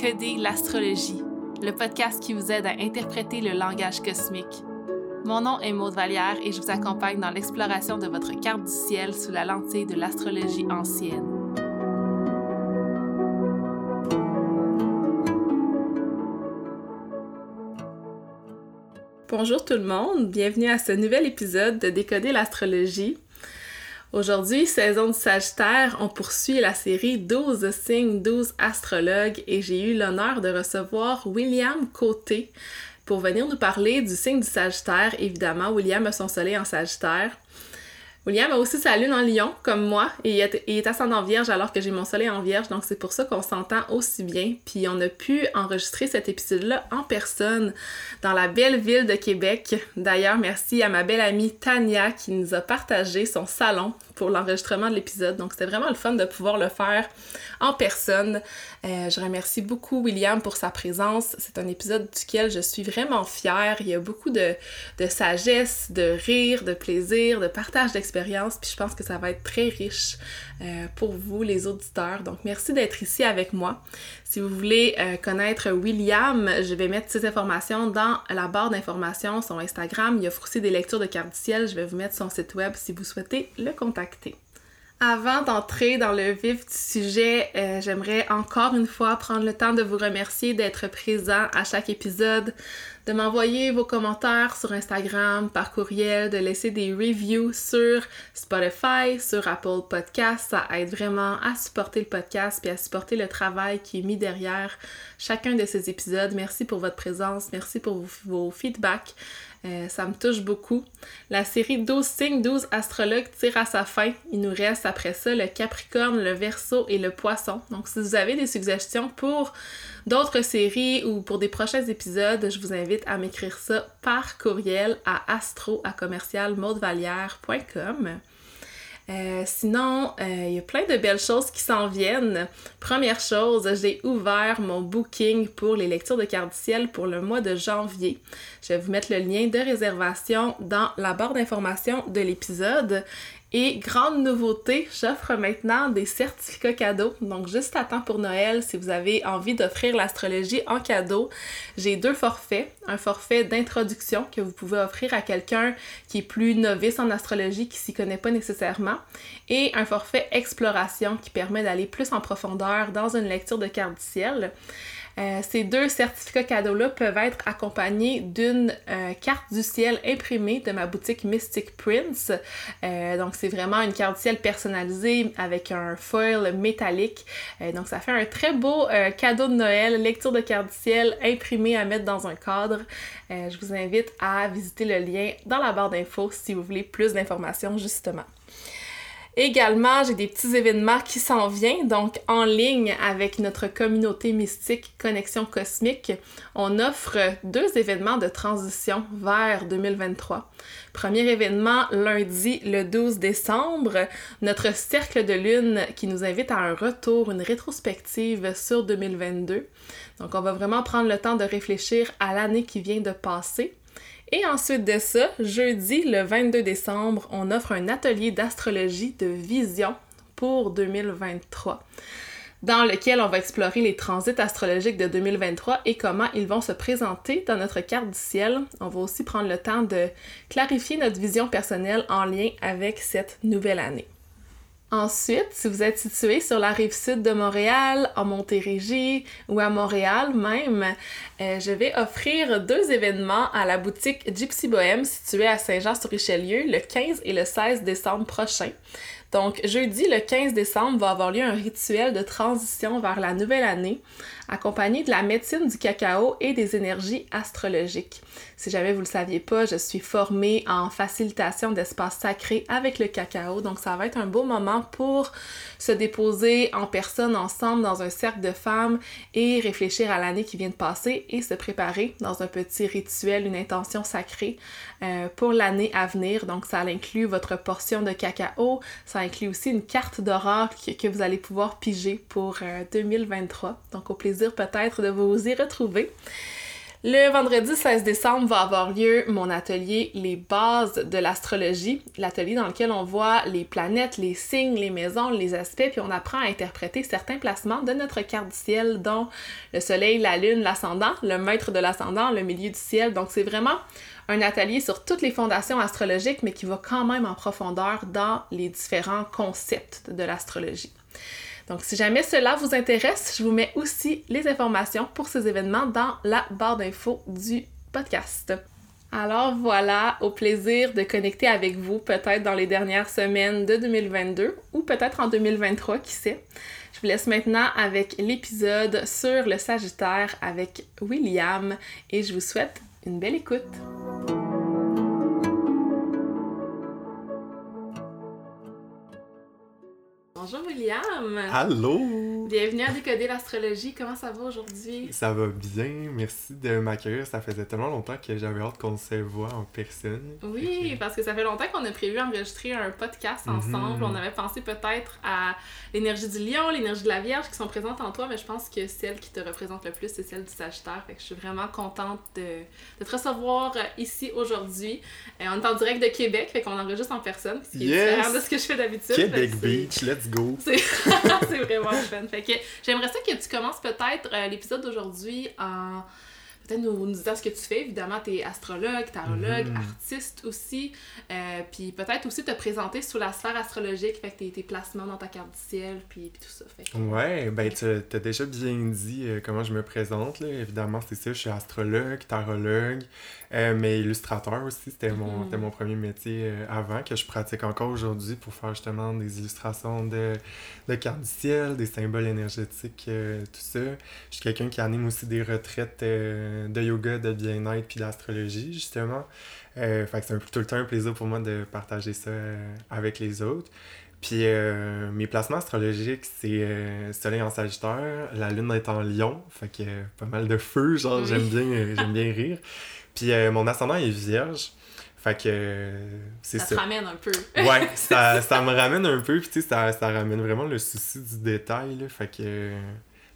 Décoder l'astrologie, le podcast qui vous aide à interpréter le langage cosmique. Mon nom est Maude Vallière et je vous accompagne dans l'exploration de votre carte du ciel sous la lentille de l'astrologie ancienne. Bonjour tout le monde, bienvenue à ce nouvel épisode de Décoder l'astrologie. Aujourd'hui, saison du Sagittaire, on poursuit la série 12 signes, 12 astrologues et j'ai eu l'honneur de recevoir William Côté pour venir nous parler du signe du Sagittaire. Évidemment, William a son soleil en Sagittaire. William a aussi sa lune en lion, comme moi, et il est, il est ascendant vierge alors que j'ai mon soleil en vierge, donc c'est pour ça qu'on s'entend aussi bien. Puis on a pu enregistrer cet épisode-là en personne dans la belle ville de Québec. D'ailleurs, merci à ma belle amie Tania qui nous a partagé son salon pour l'enregistrement de l'épisode. Donc c'était vraiment le fun de pouvoir le faire en personne. Euh, je remercie beaucoup William pour sa présence. C'est un épisode duquel je suis vraiment fière. Il y a beaucoup de, de sagesse, de rire, de plaisir, de partage d'expérience. Puis je pense que ça va être très riche euh, pour vous, les auditeurs. Donc merci d'être ici avec moi. Si vous voulez euh, connaître William, je vais mettre ces informations dans la barre d'informations, son Instagram. Il offre aussi des lectures de cartes ciel. Je vais vous mettre son site web si vous souhaitez le contacter. Avant d'entrer dans le vif du sujet, euh, j'aimerais encore une fois prendre le temps de vous remercier d'être présent à chaque épisode, de m'envoyer vos commentaires sur Instagram, par courriel, de laisser des reviews sur Spotify, sur Apple Podcasts. Ça aide vraiment à supporter le podcast et à supporter le travail qui est mis derrière chacun de ces épisodes. Merci pour votre présence, merci pour vos feedbacks. Euh, ça me touche beaucoup. La série 12 signes, 12 astrologues tire à sa fin. Il nous reste après ça le Capricorne, le Verseau et le Poisson. Donc si vous avez des suggestions pour d'autres séries ou pour des prochains épisodes, je vous invite à m'écrire ça par courriel à astro à euh, sinon, euh, il y a plein de belles choses qui s'en viennent. Première chose, j'ai ouvert mon booking pour les lectures de cartes ciel pour le mois de janvier. Je vais vous mettre le lien de réservation dans la barre d'information de l'épisode. Et grande nouveauté, j'offre maintenant des certificats cadeaux. Donc juste à temps pour Noël, si vous avez envie d'offrir l'astrologie en cadeau, j'ai deux forfaits. Un forfait d'introduction que vous pouvez offrir à quelqu'un qui est plus novice en astrologie, qui s'y connaît pas nécessairement, et un forfait exploration qui permet d'aller plus en profondeur dans une lecture de carte du ciel. Euh, ces deux certificats cadeaux-là peuvent être accompagnés d'une euh, carte du ciel imprimée de ma boutique Mystic Prince. Euh, donc, c'est vraiment une carte du ciel personnalisée avec un foil métallique. donc, ça fait un très beau cadeau de Noël, lecture de carte du ciel imprimée à mettre dans un cadre. je vous invite à visiter le lien dans la barre d'infos si vous voulez plus d'informations, justement. Également, j'ai des petits événements qui s'en viennent, donc en ligne avec notre communauté mystique Connexion Cosmique. On offre deux événements de transition vers 2023. Premier événement, lundi le 12 décembre, notre cercle de lune qui nous invite à un retour, une rétrospective sur 2022. Donc on va vraiment prendre le temps de réfléchir à l'année qui vient de passer et ensuite de ça, jeudi le 22 décembre, on offre un atelier d'astrologie de vision pour 2023 dans lequel on va explorer les transits astrologiques de 2023 et comment ils vont se présenter dans notre carte du ciel. On va aussi prendre le temps de clarifier notre vision personnelle en lien avec cette nouvelle année. Ensuite, si vous êtes situé sur la rive sud de Montréal, en Montérégie ou à Montréal même, euh, je vais offrir deux événements à la boutique Gypsy Bohème située à Saint-Jean-sur-Richelieu le 15 et le 16 décembre prochain. Donc, jeudi, le 15 décembre, va avoir lieu un rituel de transition vers la nouvelle année, accompagné de la médecine du cacao et des énergies astrologiques. Si jamais vous ne le saviez pas, je suis formée en facilitation d'espace sacré avec le cacao, donc ça va être un beau moment pour se déposer en personne ensemble dans un cercle de femmes et réfléchir à l'année qui vient de passer et se préparer dans un petit rituel, une intention sacrée euh, pour l'année à venir. Donc ça inclut votre portion de cacao, ça inclut aussi une carte d'oracle que, vous allez pouvoir piger pour 2023. Euh, Donc au plaisir peut-être de vous y retrouver. Le vendredi 16 décembre va avoir lieu mon atelier Les bases de l'astrologie, l'atelier dans lequel on voit les planètes, les signes, les maisons, les aspects, puis on apprend à interpréter certains placements de notre carte du ciel, dont le soleil, la lune, l'ascendant, le maître de l'ascendant, le milieu du ciel. Donc c'est vraiment un atelier sur toutes les fondations astrologiques, mais qui va quand même en profondeur dans les différents concepts de l'astrologie. Donc, si jamais cela vous intéresse, je vous mets aussi les informations pour ces événements dans la barre d'infos du podcast. Alors voilà, au plaisir de connecter avec vous peut-être dans les dernières semaines de 2022 ou peut-être en 2023, qui sait. Je vous laisse maintenant avec l'épisode sur le Sagittaire avec William et je vous souhaite une belle écoute. Bonjour William. Allô? Bienvenue à Décoder l'astrologie. Comment ça va aujourd'hui? Ça va bien. Merci de m'accueillir. Ça faisait tellement longtemps que j'avais hâte qu'on se voit en personne. Oui, parce que ça fait longtemps qu'on a prévu enregistrer un podcast Mhm. ensemble. On avait pensé peut-être à l'énergie du lion, l'énergie de la vierge qui sont présentes en toi, mais je pense que celle qui te représente le plus, c'est celle du sagittaire. Fait que je suis vraiment contente de, de te recevoir euh, ici aujourd'hui. Euh, on est en direct de Québec, fait qu'on enregistre en personne, ce qui est différent de ce que je fais d'habitude. Québec Beach, let's go. C'est vraiment fun. Fait que j'aimerais ça que tu commences peut-être euh, l'épisode d'aujourd'hui en peut-être nous, nous disant ce que tu fais. Évidemment, tu es astrologue, tarologue, Mhm. artiste aussi. Euh, puis peut-être aussi te présenter sous la sphère astrologique, fait que tes, tes placements dans ta carte du ciel, puis, puis tout ça. Fait que- Ouais, ben tu as déjà bien dit euh, comment je me présente. Là. Évidemment, c'est ça, je suis astrologue, tarologue, euh, mais illustrateur aussi. C'était mon, c'était mon premier métier euh, avant, que je pratique encore aujourd'hui pour faire justement des illustrations de, de cartes du ciel, des symboles énergétiques, euh, tout ça. Je suis quelqu'un qui anime aussi des retraites euh, de yoga, de bien-être puis d'astrologie, justement. Euh, fait que c'est un peu tout le temps un plaisir pour moi de partager ça euh, avec les autres. Puis euh, mes placements astrologiques, c'est euh, Soleil en Sagittaire, la Lune est en Lion, fait que euh, pas mal de feu, genre Oui. j'aime bien, j'aime bien rire. Puis euh, mon ascendant est Vierge, fait que euh, c'est ça ça. te ramène un peu. Ouais, ça, ça me ramène un peu, puis tu sais, ça, ça ramène vraiment le souci du détail, là, fait que...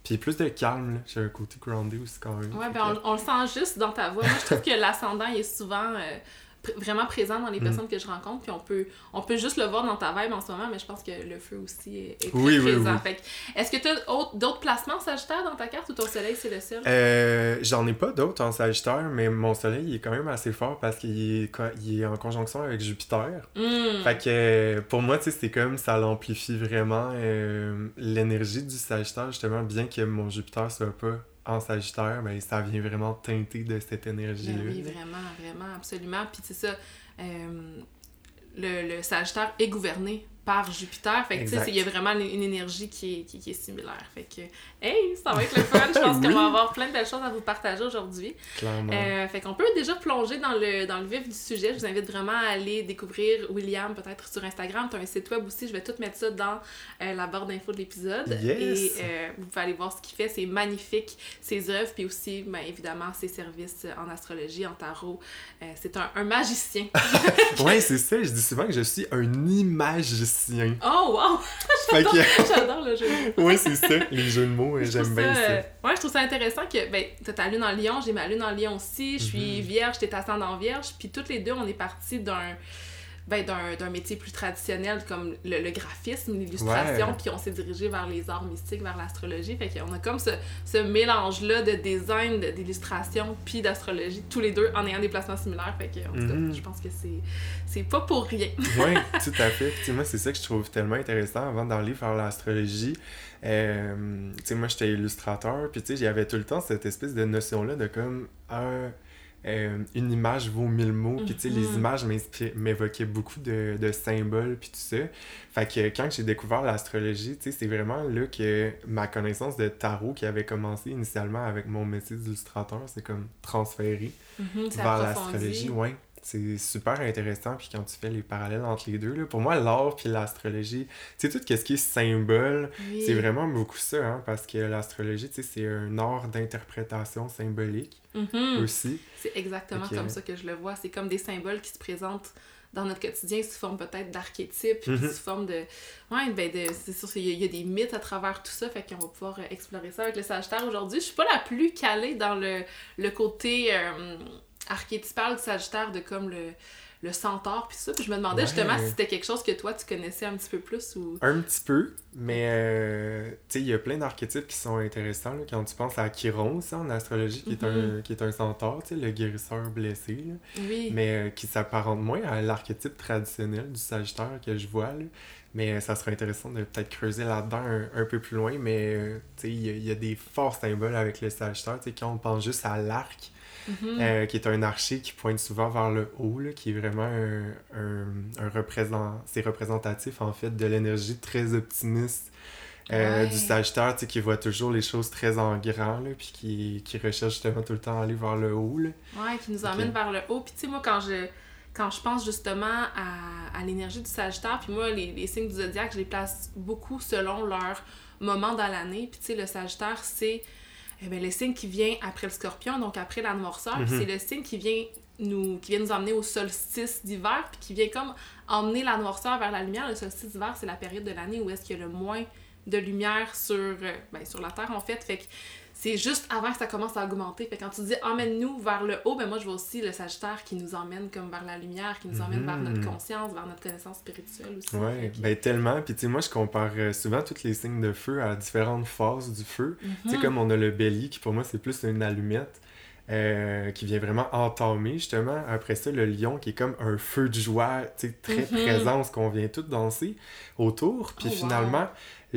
Puis plus de calme, là, j'ai un côté groundé aussi quand même. Ouais, ben que- on, on le sent juste dans ta voix. Moi, je trouve que l'ascendant est souvent euh, pr- vraiment présent dans les Mm. personnes que je rencontre, puis on peut, on peut juste le voir dans ta vibe en ce moment, mais je pense que le feu aussi est, est très Oui, présent. oui. Est-ce que tu as d'autres placements sagittaires dans ta carte ou ton soleil c'est le seul? Euh, J'en ai pas d'autres en Sagittaire, mais mon soleil il est quand même assez fort parce qu'il est, il est en conjonction avec Jupiter. Hmm. Fait que euh, pour moi, tu sais, c'est comme ça l'amplifie vraiment euh, l'énergie du Sagittaire, justement, bien que mon Jupiter soit pas en Sagittaire, ben ça vient vraiment teinter de cette énergie-là. Ben oui, vraiment, vraiment, absolument. Puis c'est ça, euh, le, le Sagittaire est gouverné par Jupiter. Fait que tu sais, il y a vraiment une, énergie qui est, qui, qui est similaire. Fait que, hey, ça va être le fun. Je pense qu'on Oui. va avoir plein de belles choses à vous partager aujourd'hui. Clairement. Euh, fait qu'on peut déjà plonger dans le, dans le vif du sujet. Je vous invite vraiment à aller découvrir William peut-être sur Instagram. Tu as un site web aussi. Je vais tout mettre ça dans euh, la barre d'infos de l'épisode. Yes. Et euh, vous pouvez aller voir ce qu'il fait. C'est magnifique, ses œuvres. Puis aussi, ben, évidemment, ses services en astrologie, en tarot. C'est un, un magicien. Ouais, c'est ça, je dis souvent que je suis un imagicien. Oh, wow! que, J'adore le jeu. ouais, c'est ça, les jeux de mots, j'aime bien ça, euh, ouais, je trouve ça intéressant que, ben, t'as ta lune en lion, j'ai ma lune en lion aussi, je suis Mhm. vierge, t'es ascendant vierge, puis toutes les deux, on est partis d'un ben, d'un d'un métier plus traditionnel comme le, le graphisme, l'illustration, puis on s'est dirigé vers les arts mystiques, vers l'astrologie. Fait qu'on a comme ce, ce mélange-là de design, de- d'illustration, puis d'astrologie, tous les deux en ayant des placements similaires. Fait que, en tout cas, Mhm. je pense que c'est c'est pas pour rien. Oui, tout à fait. Puis, moi, c'est ça que je trouve tellement intéressant avant d'aller faire l'astrologie. Euh, tu sais, moi, j'étais illustrateur, puis tu sais, j'avais tout le temps cette espèce de notion-là de comme un, euh, une image vaut mille mots. Puis tu sais, les Mhm. images m'évoquaient beaucoup de, de symboles, puis tout ça. Fait que quand j'ai découvert l'astrologie, tu sais, c'est vraiment là que ma connaissance de tarot qui avait commencé initialement avec mon métier d'illustrateur, c'est comme transféré c'est vers l'astrologie, ouais. C'est super intéressant, puis quand tu fais les parallèles entre les deux, là, pour moi, l'art puis l'astrologie, tu sais, tout ce qui est symbole, Oui. c'est vraiment beaucoup ça, hein, parce que l'astrologie, tu sais, c'est un art d'interprétation symbolique Mhm. aussi. C'est exactement comme ça que je le vois. C'est comme des symboles qui se présentent dans notre quotidien sous forme peut-être d'archétypes, Mhm. sous forme de... Ouais, ben de, c'est sûr qu'il y, y a des mythes à travers tout ça, fait qu'on va pouvoir euh, explorer ça avec le Sagittaire aujourd'hui. Je suis pas la plus calée dans le, le côté euh, archétypal du Sagittaire de comme le, le centaure, puis ça, puis je me demandais Ouais. justement si c'était quelque chose que toi, tu connaissais un petit peu plus ou... Un petit peu, mais euh, tu sais, il y a plein d'archétypes qui sont intéressants. là, quand tu penses à Chiron, ça, en astrologie, qui, est, un, qui est un centaure, tu sais, le guérisseur blessé, là, Oui. mais euh, qui s'apparente moins à l'archétype traditionnel du Sagittaire que je vois. Là. Mais euh, ça serait intéressant de peut-être creuser là-dedans un, un peu plus loin. Mais tu sais, il y, a- il y a des forts symboles avec le Sagittaire. Tu sais, quand on pense juste à l'arc, Mhm. euh, qui est un archer qui pointe souvent vers le haut, là, qui est vraiment un, un, un représent- c'est représentatif en fait de l'énergie très optimiste euh, Ouais. du Sagittaire, tu sais, qui voit toujours les choses très en grand, là, puis qui, qui recherche justement tout le temps à aller vers le haut. Là. Ouais, qui nous emmène vers le haut. Puis tu sais, moi, quand je, quand je pense justement à, à l'énergie du Sagittaire, puis moi, les, les signes du zodiaque, je les place beaucoup selon leur moment dans l'année. Puis tu sais, le Sagittaire, c'est eh bien, le signe qui vient après le Scorpion, donc après la noirceur. Mhm. c'est le signe qui vient nous qui vient nous emmener au solstice d'hiver, puis qui vient comme emmener la noirceur vers la lumière. Le solstice d'hiver, c'est la période de l'année où est-ce qu'il y a le moins de lumière sur, euh, ben, sur la Terre, en fait. Fait que c'est juste avant que ça commence à augmenter. Fait quand tu dis emmène-nous vers le haut, ben moi je vois aussi le Sagittaire qui nous emmène comme vers la lumière, qui nous emmène vers notre conscience, vers notre connaissance spirituelle aussi. Ouais, Fait que- ben tellement. Puis tu sais, moi, je compare euh, souvent tous les signes de feu à différentes phases du feu. Tu sais, Mhm. comme on a le bélier, qui pour moi, c'est plus une allumette, euh, qui vient vraiment entamer, justement. Après ça, le lion, qui est comme un feu de joie, tu sais, très Mhm. présent, ce qu'on vient tous danser autour. Puis Oh, wow.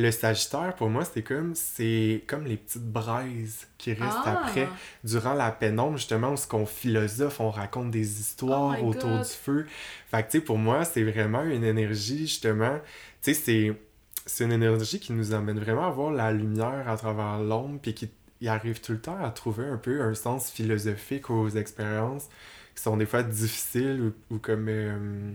Le sagittaire, pour moi, c'est comme, c'est comme les petites braises qui restent Ah! après, durant la pénombre, justement, où ce qu'on philosophe, on raconte des histoires Oh autour God. du feu. Fait que, tu sais, pour moi, c'est vraiment une énergie, justement, tu sais, c'est c'est une énergie qui nous amène vraiment à voir la lumière à travers l'ombre, puis qui il arrive tout le temps à trouver un peu un sens philosophique aux expériences qui sont des fois difficiles ou, ou comme... euh,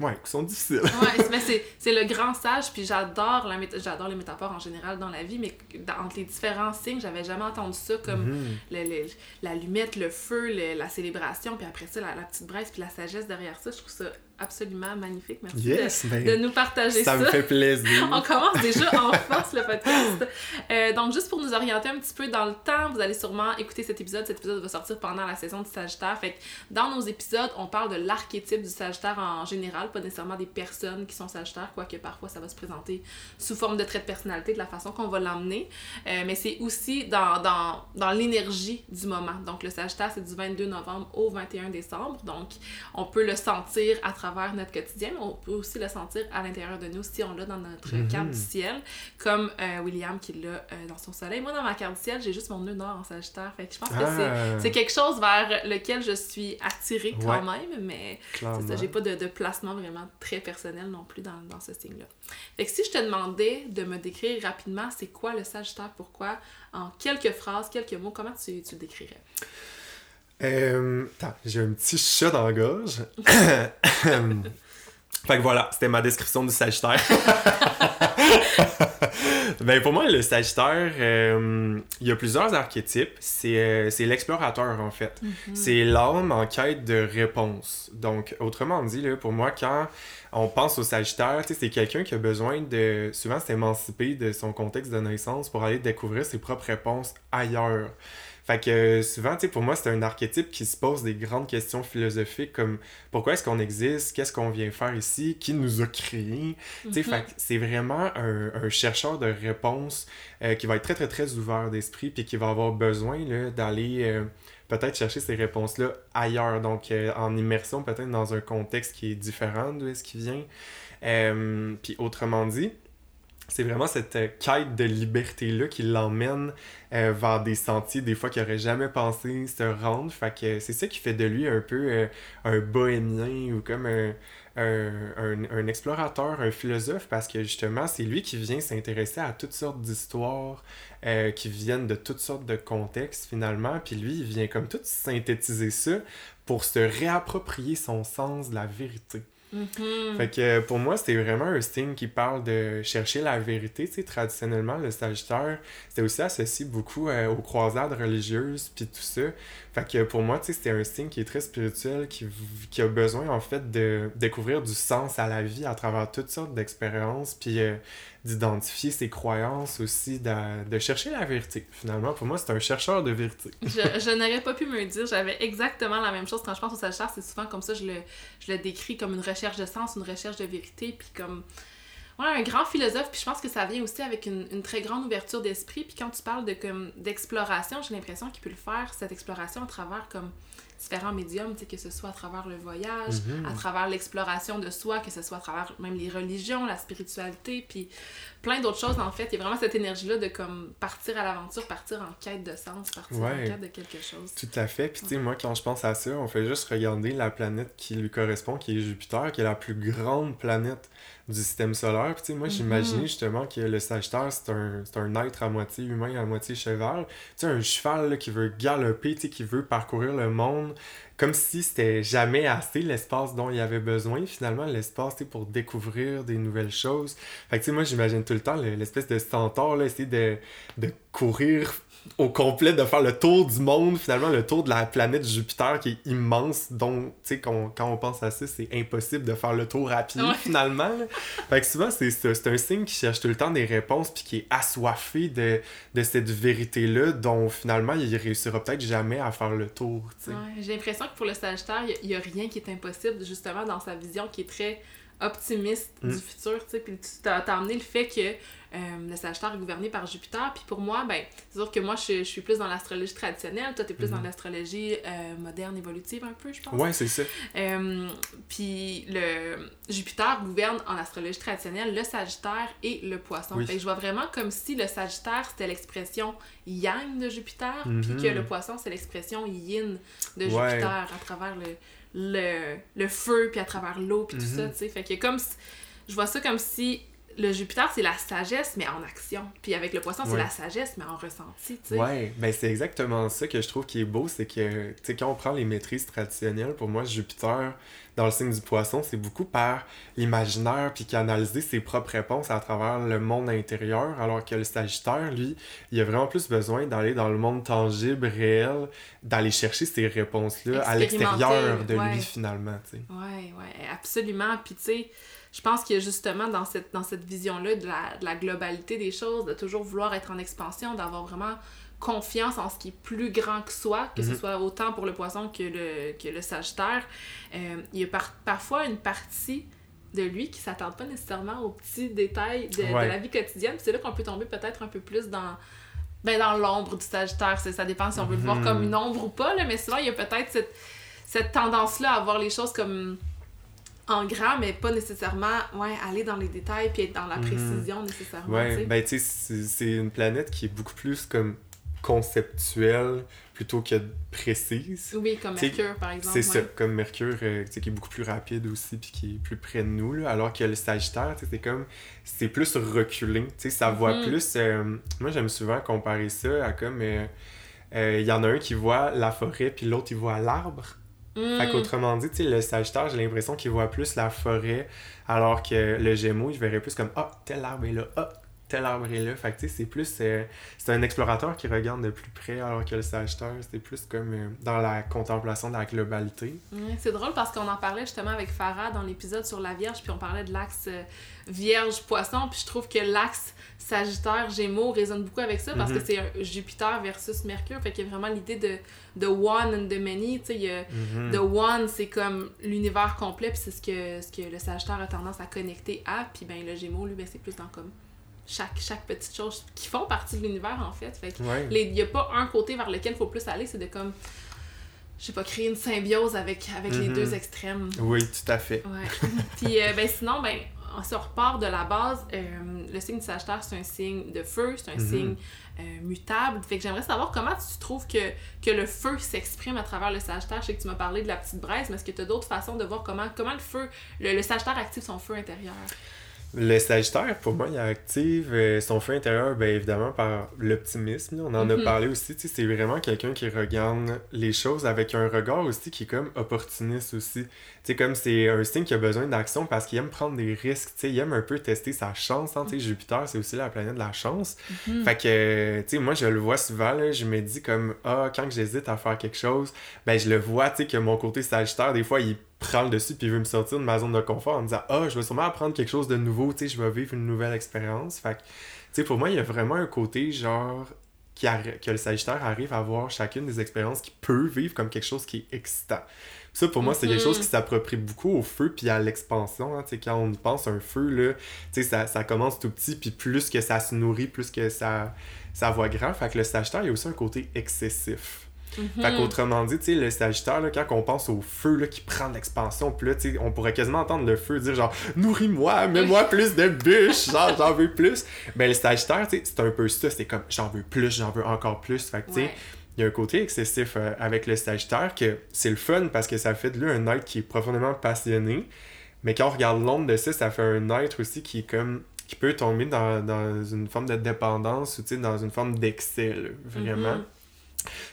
ouais, qui sont difficiles. Ouais, c'est- mais c'est, le grand sage, puis j'adore, la j'adore les métaphores en général dans la vie, mais dans, entre les différents signes, j'avais jamais entendu ça comme Mhm. le- le- l'allumette, le feu, le- la célébration, puis après ça, la, la petite braise, puis la sagesse derrière ça. Je trouve ça absolument magnifique. Merci de- Yes, de, ben, nous partager ça ça. me fait plaisir. On commence déjà en force le podcast. Euh, donc, juste pour nous orienter un petit peu dans le temps, vous allez sûrement écouter cet épisode. Cet épisode va sortir pendant la saison du Sagittaire. Fait que dans nos épisodes, on parle de l'archétype du Sagittaire en général, pas nécessairement des personnes qui sont Sagittaires, quoique parfois ça va se présenter sous forme de trait de personnalité, de la façon qu'on va l'emmener. Euh, mais c'est aussi dans, dans, dans l'énergie du moment. Donc, le Sagittaire, c'est du 22 novembre au 21 décembre. Donc, on peut le sentir à travers notre quotidien, mais on peut aussi le sentir à l'intérieur de nous si on l'a dans notre Mhm. carte du ciel, comme euh, William qui l'a euh, dans son soleil. Moi, dans ma carte du ciel, j'ai juste mon nœud nord en Sagittaire. Fait que je pense que c'est Ah, c'est quelque chose vers lequel je suis attirée quand Ouais. même, mais c'est ça, j'ai pas de, de placement vraiment très personnel non plus dans, dans ce signe-là. Fait que si je te demandais de me décrire rapidement c'est quoi le Sagittaire, pourquoi, en quelques phrases, quelques mots, comment tu, tu le décrirais? Euh, j'ai un petit chat dans la gorge. fait que voilà, c'était ma description du Sagittaire. ben pour moi, le Sagittaire, euh, il y a plusieurs archétypes. C'est euh, l'explorateur en fait. C'est l'âme en quête de réponse. Donc, autrement dit, là, pour moi, quand on pense au Sagittaire, c'est quelqu'un qui a besoin de souvent s'émanciper de son contexte de naissance pour aller découvrir ses propres réponses ailleurs. Fait que euh, souvent, tu sais, pour moi, c'est un archétype qui se pose des grandes questions philosophiques comme pourquoi est-ce qu'on existe, qu'est-ce qu'on vient faire ici, qui nous a créés? Tu sais, Mhm. fait que c'est vraiment un, un chercheur de réponses euh, qui va être très, très, très ouvert d'esprit puis qui va avoir besoin là, d'aller euh, peut-être chercher ces réponses-là ailleurs. Donc, euh, en immersion, peut-être dans un contexte qui est différent d'où est-ce qu'il vient. Puis, autrement dit, c'est vraiment cette euh, quête de liberté-là qui l'emmène euh, vers des sentiers, des fois qu'il n'aurait jamais pensé se rendre. Fait que c'est ça qui fait de lui un peu euh, un bohémien ou comme un, un, explorateur, un philosophe, parce que justement, c'est lui qui vient s'intéresser à toutes sortes d'histoires euh, qui viennent de toutes sortes de contextes finalement. Puis lui, il vient comme tout synthétiser ça pour se réapproprier son sens de la vérité. Mhm. Fait que pour moi, c'était vraiment un signe qui parle de chercher la vérité. Tu traditionnellement, le Sagittaire, c'était aussi associé beaucoup euh, aux croisades religieuses, puis tout ça. Fait que pour moi, tu sais, c'était un signe qui est très spirituel, qui, qui a besoin, en fait, de découvrir du sens à la vie à travers toutes sortes d'expériences, puis euh, d'identifier ses croyances aussi, de, de, chercher la vérité. Finalement, pour moi, c'est un chercheur de vérité. je, je n'aurais pas pu me le dire. J'avais exactement la même chose quand je pense au Sagittaire. C'est souvent comme ça, je le, je le décris comme une recherche de sens, une recherche de vérité, puis comme ouais, un grand philosophe, puis je pense que ça vient aussi avec une, une très grande ouverture d'esprit. Puis quand tu parles de comme d'exploration, j'ai l'impression qu'il peut le faire, cette exploration, à travers comme différents médiums, que ce soit à travers le voyage, Mhm. à travers l'exploration de soi, que ce soit à travers même les religions, la spiritualité, puis plein d'autres choses en fait. Il y a vraiment cette énergie-là de comme partir à l'aventure, partir en quête de sens, partir en quête de quelque chose. Tout à fait. Puis, tu sais, moi, quand je pense à ça, on fait juste regarder la planète qui lui correspond, qui est Jupiter, qui est la plus grande planète du système solaire. Puis, tu sais, moi, Mhm. j'imaginais justement que le Sagittaire, c'est un, un être à moitié humain, à moitié cheval. Tu sais, un cheval là, qui veut galoper, tu sais, qui veut parcourir le monde, comme si c'était jamais assez l'espace dont il avait besoin. Finalement, l'espace, pour découvrir des nouvelles choses. Fait que, tu sais, moi, j'imagine tout le temps le- l'espèce de centaure, là, essayer de, de courir au complet de faire le tour du monde, finalement le tour de la planète Jupiter qui est immense, donc tu sais quand on pense à ça, c'est impossible de faire le tour à pied Ouais. finalement. là. Fait que souvent c'est un signe qui cherche tout le temps des réponses puis qui est assoiffé de, de cette vérité-là dont finalement il réussira peut-être jamais à faire le tour. Ouais, J'ai l'impression que pour le Sagittaire, il n'y a, rien qui est impossible, justement, dans sa vision qui est très optimiste Mm. du futur, tu sais. Puis tu t'as t'as amené le fait que euh, le Sagittaire est gouverné par Jupiter. Puis pour moi, ben, c'est sûr que moi, je, je suis plus dans l'astrologie traditionnelle. Toi, t'es plus Mhm. dans l'astrologie euh, moderne, évolutive, un peu, je pense. Ouais, c'est ça. Euh, puis le Jupiter gouverne en astrologie traditionnelle le Sagittaire et le Poisson. Oui. Fait que je vois vraiment comme si le Sagittaire c'était l'expression yang de Jupiter, puis Mhm. que le Poisson c'est l'expression yin de Ouais. Jupiter à travers le, le, le feu, puis à travers l'eau, puis tout Mhm. ça, tu sais. Fait que comme si- je vois ça comme si le Jupiter c'est la sagesse mais en action, puis avec le Poisson c'est Ouais. la sagesse mais en ressenti, tu sais. Ouais, ben c'est exactement ça que je trouve qui est beau, c'est que, tu sais, quand on prend les maîtrises traditionnelles, pour moi, Jupiter, dans le signe du poisson, c'est beaucoup par l'imaginaire, puis canaliser ses propres réponses à travers le monde intérieur, alors que le Sagittaire, lui, il a vraiment plus besoin d'aller dans le monde tangible, réel, d'aller chercher ces réponses-là à l'extérieur de ouais. lui, finalement, tu sais. Ouais, ouais, absolument. Puis tu sais, je pense que justement dans cette, dans cette vision-là de la, de la globalité des choses, de toujours vouloir être en expansion, d'avoir vraiment confiance en ce qui est plus grand que soi, que ce Mhm. soit autant pour le poisson que le, que le sagittaire, euh, il y a par- parfois une partie de lui qui s'attarde pas nécessairement aux petits détails de, la vie quotidienne. C'est là qu'on peut tomber peut-être un peu plus dans ben dans l'ombre du sagittaire. Ça dépend si on veut le voir Mhm. comme une ombre ou pas, là, mais souvent il y a peut-être cette, cette tendance-là à voir les choses comme en grand, mais pas nécessairement ouais, aller dans les détails puis être dans la Mhm. précision nécessairement. Ouais, ben tu sais, c'est une planète qui est beaucoup plus comme conceptuelle plutôt que précise. Oui, comme T'sais, Mercure, par exemple. C'est ça, comme Mercure, euh, tu sais, qui est beaucoup plus rapide aussi, puis qui est plus près de nous, là, alors que le Sagittaire, c'est comme, c'est plus reculé, tu sais, ça voit Mhm. plus, euh, moi j'aime souvent comparer ça à comme, euh, il y en a un qui voit la forêt, puis l'autre il voit l'arbre. Mm. Fait qu'autrement dit, le Sagittaire, j'ai l'impression qu'il voit plus la forêt, alors que le Gémeaux, il verrait plus comme, ah, tel arbre est là, ah, tel arbre est là. Fait que c'est plus, euh, c'est un explorateur qui regarde de plus près, alors que le Sagittaire, c'était plus comme euh, dans la contemplation de la globalité. Ouais, c'est drôle parce qu'on en parlait justement avec Farah dans l'épisode sur la Vierge, puis on parlait de l'axe euh, Vierge-Poisson, puis je trouve que l'axe Sagittaire-Gémeaux résonne beaucoup avec ça parce Mhm. que c'est un Jupiter versus Mercure, fait qu'il y a vraiment l'idée de, de one and the many, tu sais, Mhm. The One, c'est comme l'univers complet, puis c'est ce que, ce que le Sagittaire a tendance à connecter à, puis ben le Gémeaux, lui, ben, c'est plus dans comme chaque, chaque petite chose qui font partie de l'univers, en fait. Fait que Ouais. n'y a pas un côté vers lequel il faut plus aller, c'est de comme, je sais pas, créer une symbiose avec, avec les Mhm. deux extrêmes. Oui, tout à fait. Ouais. Puis euh, ben, sinon, ben, on se repart de la base. euh, le signe du Sagittaire, c'est un signe de feu, c'est un Mhm. signe euh, mutable. Fait que j'aimerais savoir comment tu trouves que, que le feu s'exprime à travers le Sagittaire. Je sais que tu m'as parlé de la petite braise, mais est-ce que tu as d'autres façons de voir comment, comment le feu, le, le Sagittaire active son feu intérieur? Le Sagittaire, pour moi, il active euh, son feu intérieur, bien évidemment, par l'optimisme. On en a Mhm. parlé aussi. C'est vraiment quelqu'un qui regarde les choses avec un regard aussi qui est comme opportuniste aussi. Sais, comme c'est un signe qui a besoin d'action parce qu'il aime prendre des risques. tu sais, Il aime un peu tester sa chance. hein, tu sais, Jupiter, c'est aussi la planète de la chance. Mhm. Fait que, tu sais, moi, je le vois souvent, là, je me dis comme, ah, quand j'hésite à faire quelque chose, ben, je le vois, tu sais, que mon côté sagittaire, des fois, il prend le dessus puis il veut me sortir de ma zone de confort en me disant, ah, je vais sûrement apprendre quelque chose de nouveau, tu sais, je vais vivre une nouvelle expérience. Fait que, tu sais, pour moi, il y a vraiment un côté, genre, qui que le sagittaire arrive à voir chacune des expériences qu'il peut vivre comme quelque chose qui est excitant. Ça, pour moi, c'est quelque chose qui s'approprie beaucoup au feu puis à l'expansion. Hein, quand on pense, un feu, là, ça, ça commence tout petit, puis plus que ça se nourrit, plus que ça, ça voit grand. Fait que le Sagittaire, il y a aussi un côté excessif. Mhm. Fait qu'autrement dit, tu sais, le Sagittaire, là, quand on pense au feu là, qui prend de l'expansion, puis là, tu sais, on pourrait quasiment entendre le feu dire genre « Nourris-moi, mets-moi plus de bûches, genre j'en veux plus ». Ben le Sagittaire, tu sais, c'est un peu ça, c'est comme « J'en veux plus, j'en veux encore plus ». Fait que, tu sais, Ouais. Il y a un côté excessif euh, avec le Sagittaire que c'est le fun parce que ça fait de lui un être qui est profondément passionné. Mais quand on regarde l'ombre de ça, ça fait un être aussi qui est comme qui peut tomber dans, dans une forme de dépendance ou dans une forme d'excès, vraiment. Mhm.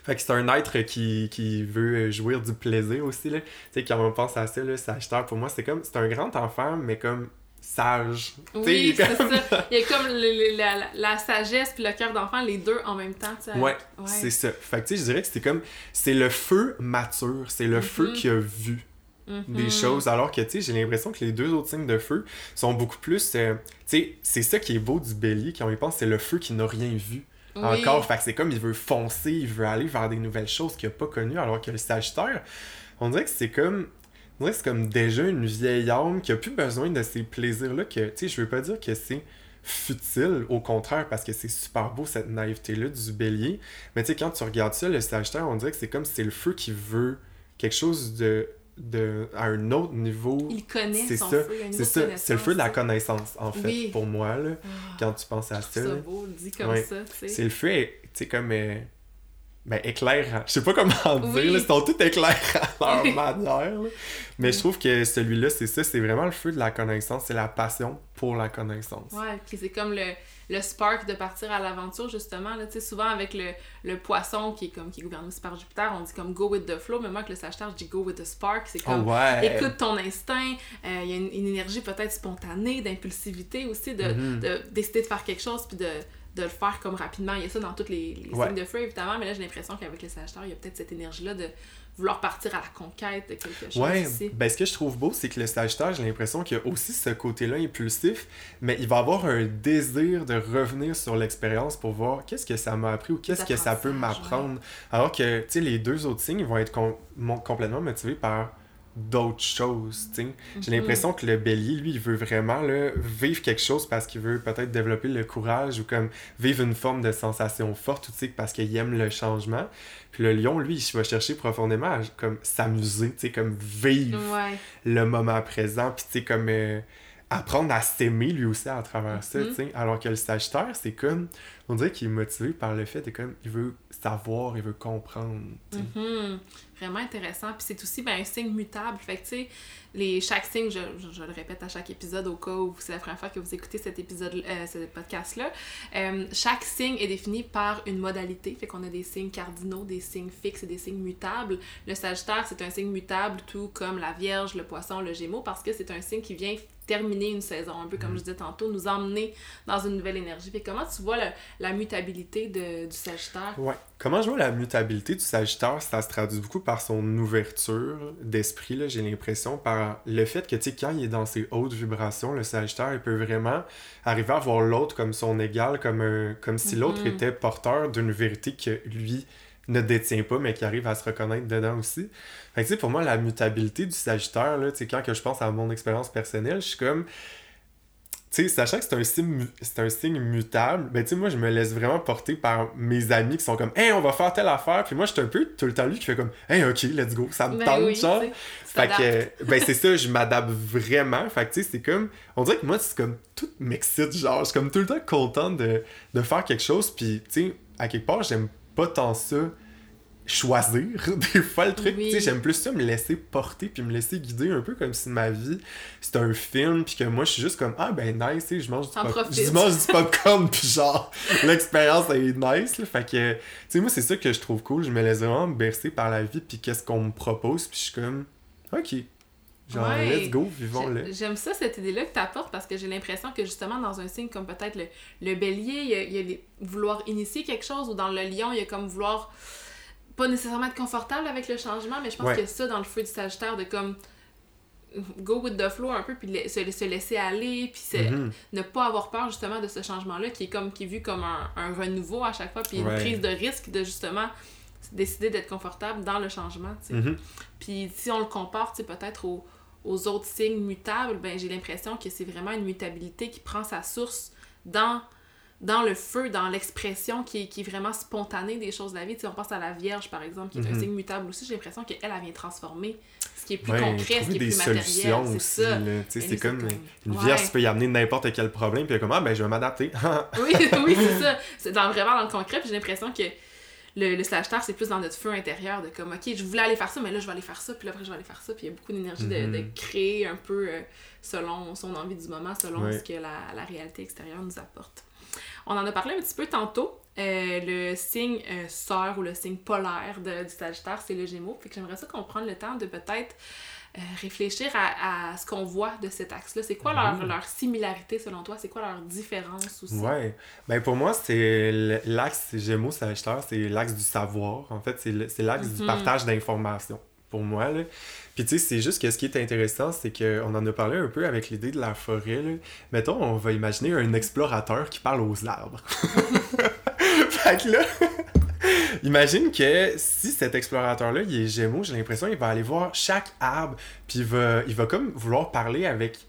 Fait que c'est un être qui, qui veut jouir du plaisir aussi, là. Tu sais, quand on pense à ça, là, Sagittaire, pour moi, c'est comme... C'est un grand enfant, mais comme sage. Oui, est c'est comme- ça. Il y a comme le- le- la, la- sagesse puis le cœur d'enfant, les deux en même temps. tu sais. Ouais, c'est ça. Fait que tu sais, je dirais que c'est comme... C'est le feu mature, c'est le feu Mhm. qui a vu Mhm. des choses, alors que, tu sais, j'ai l'impression que les deux autres signes de feu sont beaucoup plus... euh, tu sais, c'est ça qui est beau du bélier, quand on y pense, c'est le feu qui n'a rien vu. Oui. encore. Fait que c'est comme il veut foncer, il veut aller vers des nouvelles choses qu'il n'a pas connues, alors que le Sagittaire, on dirait que c'est comme. C'est comme déjà une vieille âme qui a plus besoin de ces plaisirs-là. Que, tu sais, je veux pas dire que c'est futile, au contraire, parce que c'est super beau cette naïveté-là du bélier. Mais tu sais, quand tu regardes ça, le Sagittaire, on dirait que c'est comme si c'est le feu qui veut quelque chose de. de à un autre niveau. Il connaît C'est son ça, feu. C'est ça, c'est le feu de la connaissance. en fait, Oui. pour moi, là, Ah, quand tu penses à je ça. là. beau, dit comme Ouais. ça. C'est le feu, est- tu sais, comme. euh, ben, éclairant. Je sais pas comment dire, Oui. là, ils sont tous éclairants à leur manière. là. Mais je trouve que celui-là, c'est ça, c'est vraiment le feu de la connaissance, c'est la passion pour la connaissance. Ouais, puis c'est comme le, le spark de partir à l'aventure, justement. Là, tu sais, souvent avec le, le poisson qui est comme qui est gouverné aussi par Jupiter, on dit comme go with the flow, mais moi avec le Sagittaire, je dis go with the spark. C'est Oh comme ouais! écoute ton instinct, euh, il y a une, une énergie peut-être spontanée, d'impulsivité aussi, de, Mhm. de décider de faire quelque chose puis de, de le faire comme rapidement. Il y a ça dans tous les, les Ouais. signes de feu, évidemment, mais là j'ai l'impression qu'avec le Sagittaire, il y a peut-être cette énergie-là de vouloir partir à la conquête de quelque chose Ouais, aussi. ben ce que je trouve beau, c'est que le Sagittaire, j'ai l'impression qu'il y a aussi ce côté-là impulsif, mais il va avoir un désir de revenir sur l'expérience pour voir qu'est-ce que ça m'a appris ou qu'est-ce que ça peut m'apprendre. Alors que, tu sais, les deux autres signes vont être com- complètement motivés par d'autres choses, sais. J'ai Mhm. l'impression que le bélier, lui, il veut vraiment là, vivre quelque chose parce qu'il veut peut-être développer le courage ou comme vivre une forme de sensation forte, parce qu'il aime le changement. Puis le lion, lui, il va chercher profondément à comme s'amuser, tu sais, comme vivre Ouais. le moment présent, puis comme euh, apprendre à s'aimer lui aussi à travers ça, Mhm. tu sais. Alors que le Sagittaire, c'est comme, on dirait qu'il est motivé par le fait de comme, il veut savoir, il veut comprendre. Mhm. Vraiment intéressant. Puis c'est aussi ben, un signe mutable. Fait que, tu les, chaque signe, je, je, je le répète à chaque épisode au cas où c'est la première fois que vous écoutez cet épisode, euh, ce podcast-là, euh, chaque signe est défini par une modalité. Fait qu'on a des signes cardinaux, des signes fixes et des signes mutables. Le Sagittaire, c'est un signe mutable, tout comme la Vierge, le Poisson, le Gémeaux, parce que c'est un signe qui vient terminer une saison, un peu comme je disais tantôt, nous emmener dans une nouvelle énergie. Que comment tu vois le- la mutabilité de, du Sagittaire? Ouais. Comment je vois la mutabilité du Sagittaire, ça se traduit beaucoup par son ouverture d'esprit, là, j'ai l'impression, par le fait que, tu sais, quand il est dans ses hautes vibrations, le Sagittaire, il peut vraiment arriver à voir l'autre comme son égal, comme, un, comme si l'autre Mhm. était porteur d'une vérité que lui ne détient pas, mais qui arrive à se reconnaître dedans aussi. Fait que, tu sais, pour moi, la mutabilité du Sagittaire, là, tu sais, quand que je pense à mon expérience personnelle, je suis comme... Tu sais, sachant que c'est un signe, c'est un signe mutable, ben tu sais, moi, je me laisse vraiment porter par mes amis qui sont comme « Hey, on va faire telle affaire! » Puis moi, je suis un peu tout le temps lui qui fait comme « Hey, ok, let's go, ça me Ben tente, oui, genre! tu sais, » tu Fait que, ben c'est ça, je m'adapte vraiment. Fait que, tu sais, c'est comme... On dirait que moi, c'est comme... Tout m'excite, genre. Je suis comme tout le temps content de, de faire quelque chose. Puis, tu sais, à quelque part, j'aime pas tant ça choisir des fois le truc. Tu sais, j'aime plus ça me laisser porter puis me laisser guider un peu comme si ma vie c'était un film puis que moi je suis juste comme ah ben nice, tu sais, je mange du, mange du popcorn puis genre l'expérience est nice. Là. Fait que, tu sais, moi c'est ça que je trouve cool. Je me laisse vraiment bercer par la vie puis qu'est-ce qu'on me propose puis je suis comme ok. Genre, let's go, vivons-le. J'aime ça, cette idée-là que tu apportes, parce que j'ai l'impression que justement, dans un signe comme peut-être le, le bélier, il y a, il y a vouloir initier quelque chose, ou dans le lion, il y a comme vouloir pas nécessairement être confortable avec le changement, mais je pense y a ça dans le feu du Sagittaire de comme go with the flow un peu, puis se, se laisser aller, puis mm-hmm. ne pas avoir peur justement de ce changement-là qui est comme qui est vu comme un, un renouveau à chaque fois, puis une prise de risque de justement décider d'être confortable dans le changement. Mm-hmm. Puis si on le compare peut-être aux, aux, autres signes mutables, ben j'ai l'impression que c'est vraiment une mutabilité qui prend sa source dans dans le feu, dans l'expression qui est, qui est vraiment spontanée des choses de la vie. Tu sais, on pense à la Vierge, par exemple, qui est un mhm. signe mutable aussi. J'ai l'impression qu'elle, elle vient transformer ce qui est plus concret, ce qui est plus matériel. C'est ça. C'est comme, une Vierge, tu peux y amener n'importe quel problème, puis comme, ah, ben, je vais m'adapter. oui, oui, c'est ça. C'est dans, vraiment dans le concret, puis j'ai l'impression que le, le Sagittaire, c'est plus dans notre feu intérieur, de comme, ok, je voulais aller faire ça, mais là, je vais aller faire ça, puis après, je vais aller faire ça, puis il y a beaucoup d'énergie de, de, mhm. créer un peu euh, selon son envie du moment, selon ce que la, la réalité extérieure nous apporte. On en a parlé un petit peu tantôt. Euh, le signe euh, sœur ou le signe polaire de, du Sagittaire, c'est le Gémeaux. Fait que j'aimerais ça qu'on prenne le temps de peut-être réfléchir à, ce qu'on voit de cet axe-là. C'est quoi leur, leur, similarité selon toi? C'est quoi leur différence aussi? Ouais. Ben pour moi, c'est l'axe Gémeaux Sagittaire, c'est l'axe du savoir. En fait, c'est l'axe du mhm. partage d'informations pour moi. Là. Puis tu sais, c'est juste que ce qui est intéressant, c'est qu'on en a parlé un peu avec l'idée de la forêt. Là. Mettons, on va imaginer un explorateur qui parle aux arbres. fait que là, imagine que si cet explorateur-là, il est gémeaux, j'ai l'impression qu'il va aller voir chaque arbre, puis il va, il va comme vouloir parler avec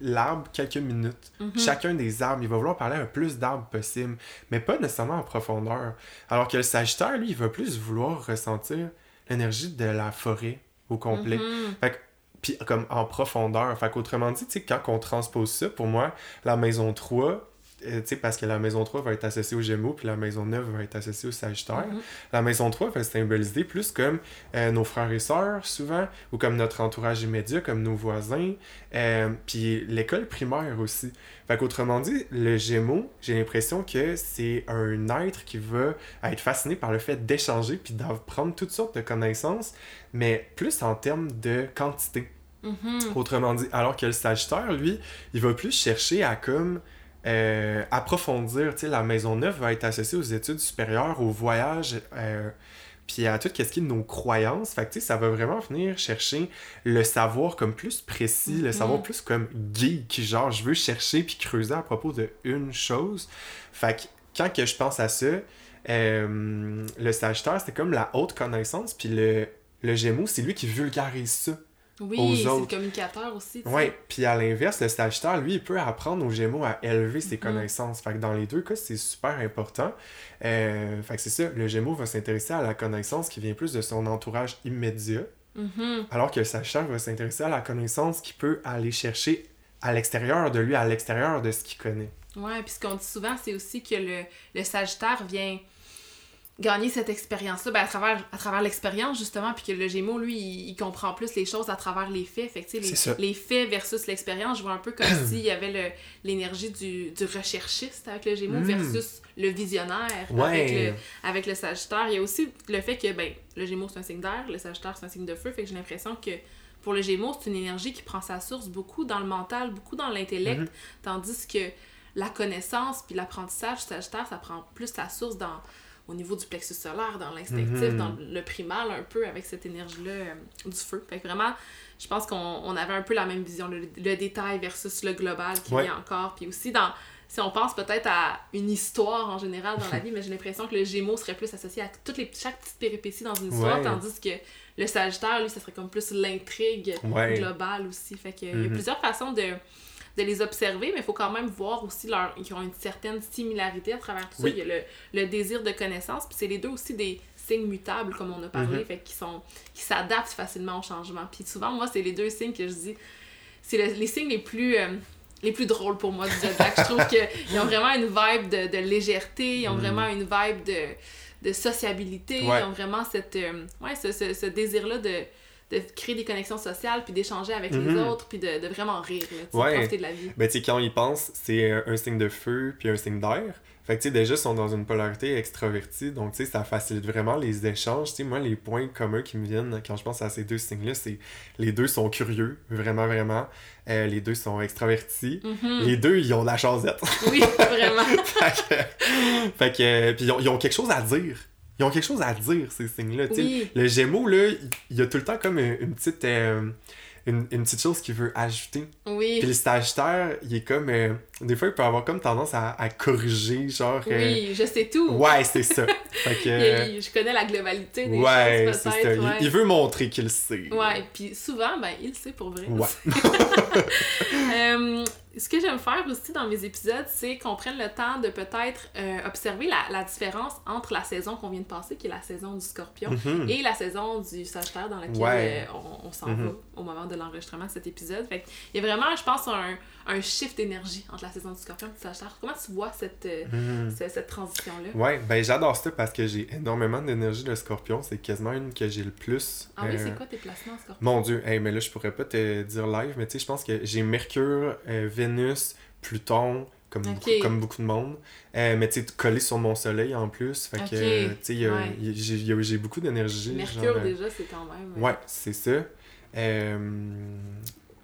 l'arbre quelques minutes. Mhm. Chacun des arbres, il va vouloir parler un plus d'arbres possible, mais pas nécessairement en profondeur. Alors que le Sagittaire, lui, il va plus vouloir ressentir l'énergie de la forêt au complet. Mm-hmm. Fait que, puis comme en profondeur. Fait qu'autrement dit, tu sais, quand on transpose ça, pour moi, la maison 3, euh, sais, parce que la maison 3 va être associée au Gémeaux, puis la maison 9 va être associée au Sagittaire. Mhm. La maison 3 va symboliser plus comme euh, nos frères et sœurs, souvent, ou comme notre entourage immédiat, comme nos voisins, euh, puis l'école primaire aussi. Fait qu'autrement dit, le Gémeaux, j'ai l'impression que c'est un être qui va être fasciné par le fait d'échanger, puis d'apprendre toutes sortes de connaissances, mais plus en termes de quantité. Mhm. Autrement dit, alors que le Sagittaire, lui, il va plus chercher à comme euh, approfondir, tu sais, la maison neuve va être associée aux études supérieures, au voyage, euh, puis à tout ce qui est de nos croyances. Fait que, tu sais, ça va vraiment venir chercher le savoir comme plus précis, le savoir mm-hmm. plus comme geek, genre, je veux chercher puis creuser à propos de une chose. Fait que, quand que je pense à ça, euh, le Sagittaire, c'est comme la haute connaissance, puis le, le Gémeaux, c'est lui qui vulgarise ça. Oui, c'est le communicateur aussi. Oui, puis à l'inverse, le Sagittaire, lui, il peut apprendre aux Gémeaux à élever ses mm-hmm. connaissances. Fait que dans les deux cas, c'est super important. Euh, fait que c'est ça, le Gémeaux va s'intéresser à la connaissance qui vient plus de son entourage immédiat, mm-hmm. alors que le Sagittaire va s'intéresser à la connaissance qui peut aller chercher à l'extérieur de lui, à l'extérieur de ce qu'il connaît. Oui, puis ce qu'on dit souvent, c'est aussi que le, le Sagittaire vient gagner cette expérience-là ben, à travers, à travers l'expérience, justement, puis que le Gémeaux, lui, il, comprend plus les choses à travers les faits. Fait que, les, les faits versus l'expérience, je vois un peu comme s'il y avait l'énergie du, du recherchiste avec le Gémeaux hmm. versus le visionnaire avec, le, avec le Sagittaire. Il y a aussi le fait que, ben, le Gémeaux, c'est un signe d'air, le Sagittaire, c'est un signe de feu. Fait que j'ai l'impression que pour le Gémeaux, c'est une énergie qui prend sa source beaucoup dans le mental, beaucoup dans l'intellect, mhm. tandis que la connaissance puis l'apprentissage Sagittaire, ça prend plus sa source dans au niveau du plexus solaire, dans l'instinctif, dans mhm. le primal un peu avec cette énergie-là euh, du feu. Fait que vraiment, je pense qu'on avait un peu la même vision, le, détail versus le global qui vient encore. Puis aussi dans si on pense peut-être à une histoire en général dans la vie, mais j'ai l'impression que le Gémeaux serait plus associé à toutes les, chaque petite péripétie dans une histoire, tandis que le Sagittaire, lui, ça serait comme plus l'intrigue globale aussi. Fait que, il y a mhm. plusieurs façons de, de les observer, mais il faut quand même voir aussi leur, qu'ils ont une certaine similarité à travers tout ça. Il y a le, le désir de connaissance, puis c'est les deux aussi des signes mutables, comme on a parlé, mm-hmm. fait qui sont qui s'adaptent facilement au changement. Puis souvent, moi, c'est les deux signes que je dis, c'est les signes les plus... Euh, les plus drôles pour moi du Zodiac. je trouve qu'ils ont vraiment une vibe de, de légèreté, ils ont mm. vraiment une vibe de de sociabilité, Ouais. ils ont vraiment cette, euh, ouais, ce, ce, ce désir-là de, de créer des connexions sociales, puis d'échanger avec les Mhm. autres, puis de, de vraiment rire, là, Ouais. profiter de la vie. Ben, tu sais, quand on y pense, c'est un, un signe de feu puis un signe d'air. Fait que, tu sais, déjà, ils sont dans une polarité extravertie, donc, tu sais, ça facilite vraiment les échanges. Tu sais, moi, les points communs qui me viennent quand je pense à ces deux signes-là, c'est les deux sont curieux, vraiment, vraiment. Euh, les deux sont extravertis. Mhm. Les deux, ils ont de la chasette. Oui, vraiment. fait que, fait que, euh, puis ils ont, ils ont quelque chose à dire. Ils ont quelque chose à dire, ces signes-là. Oui. Le Gémeaux, là, il- y a tout le temps comme une, une petite, euh, une, une petite chose qu'il veut ajouter. Oui. Puis le Sagittaire, il est comme. euh, des fois, il peut avoir comme tendance à, à corriger, genre. euh, Oui, je sais tout. ouais, c'est ça. fait que. Il je connais la globalité des ouais, choses, c'est ça. Il- ouais. Il, veut montrer qu'il sait. Ouais, puis souvent, ben, il sait pour vrai. Ouais. Ce que j'aime faire aussi dans mes épisodes, c'est qu'on prenne le temps de peut-être euh, observer la, la différence entre la saison qu'on vient de passer, qui est la saison du scorpion, Mhm. et la saison du Sagittaire dans laquelle Ouais. euh, on, on s'en Mhm. va au moment de l'enregistrement de cet épisode. Fait il y a vraiment, je pense, un, un shift d'énergie entre la saison du Scorpion et du Sagittaire. Comment tu vois cette, euh, Mhm. ce- cette transition-là? Ouais, ben j'adore ça parce que j'ai énormément d'énergie de scorpion. C'est quasiment une que j'ai le plus. Ah oui, c'est quoi tes placements en Scorpion? Mon Dieu, hey, mais là, je pourrais pas te dire live, mais tu sais, je pense que j'ai Mercure, euh, Vénus, Pluton, comme, beaucoup, comme beaucoup de monde. Euh, mais tu sais, collé sur mon soleil en plus. Fait que, euh, tu sais, ouais. j'ai beaucoup d'énergie. Mercure, genre, euh, déjà, c'est quand même. Ouais, c'est ça. Euh,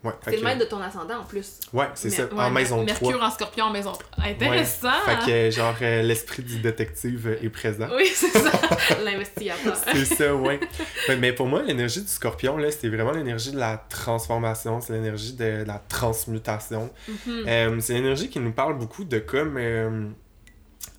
ouais, C'est le que- maître de ton ascendant en plus. Ouais, c'est ça, en ouais, maison Mercure 3. en scorpion en maison 3. Intéressant! Fait que, genre, euh, l'esprit du détective est présent. Oui, c'est ça. L'investigateur. C'est ça, ouais. Mais, pour moi, l'énergie du scorpion, là, c'est vraiment l'énergie de la transformation, c'est l'énergie de la transmutation. Mhm. Euh, c'est l'énergie qui nous parle beaucoup de comme euh,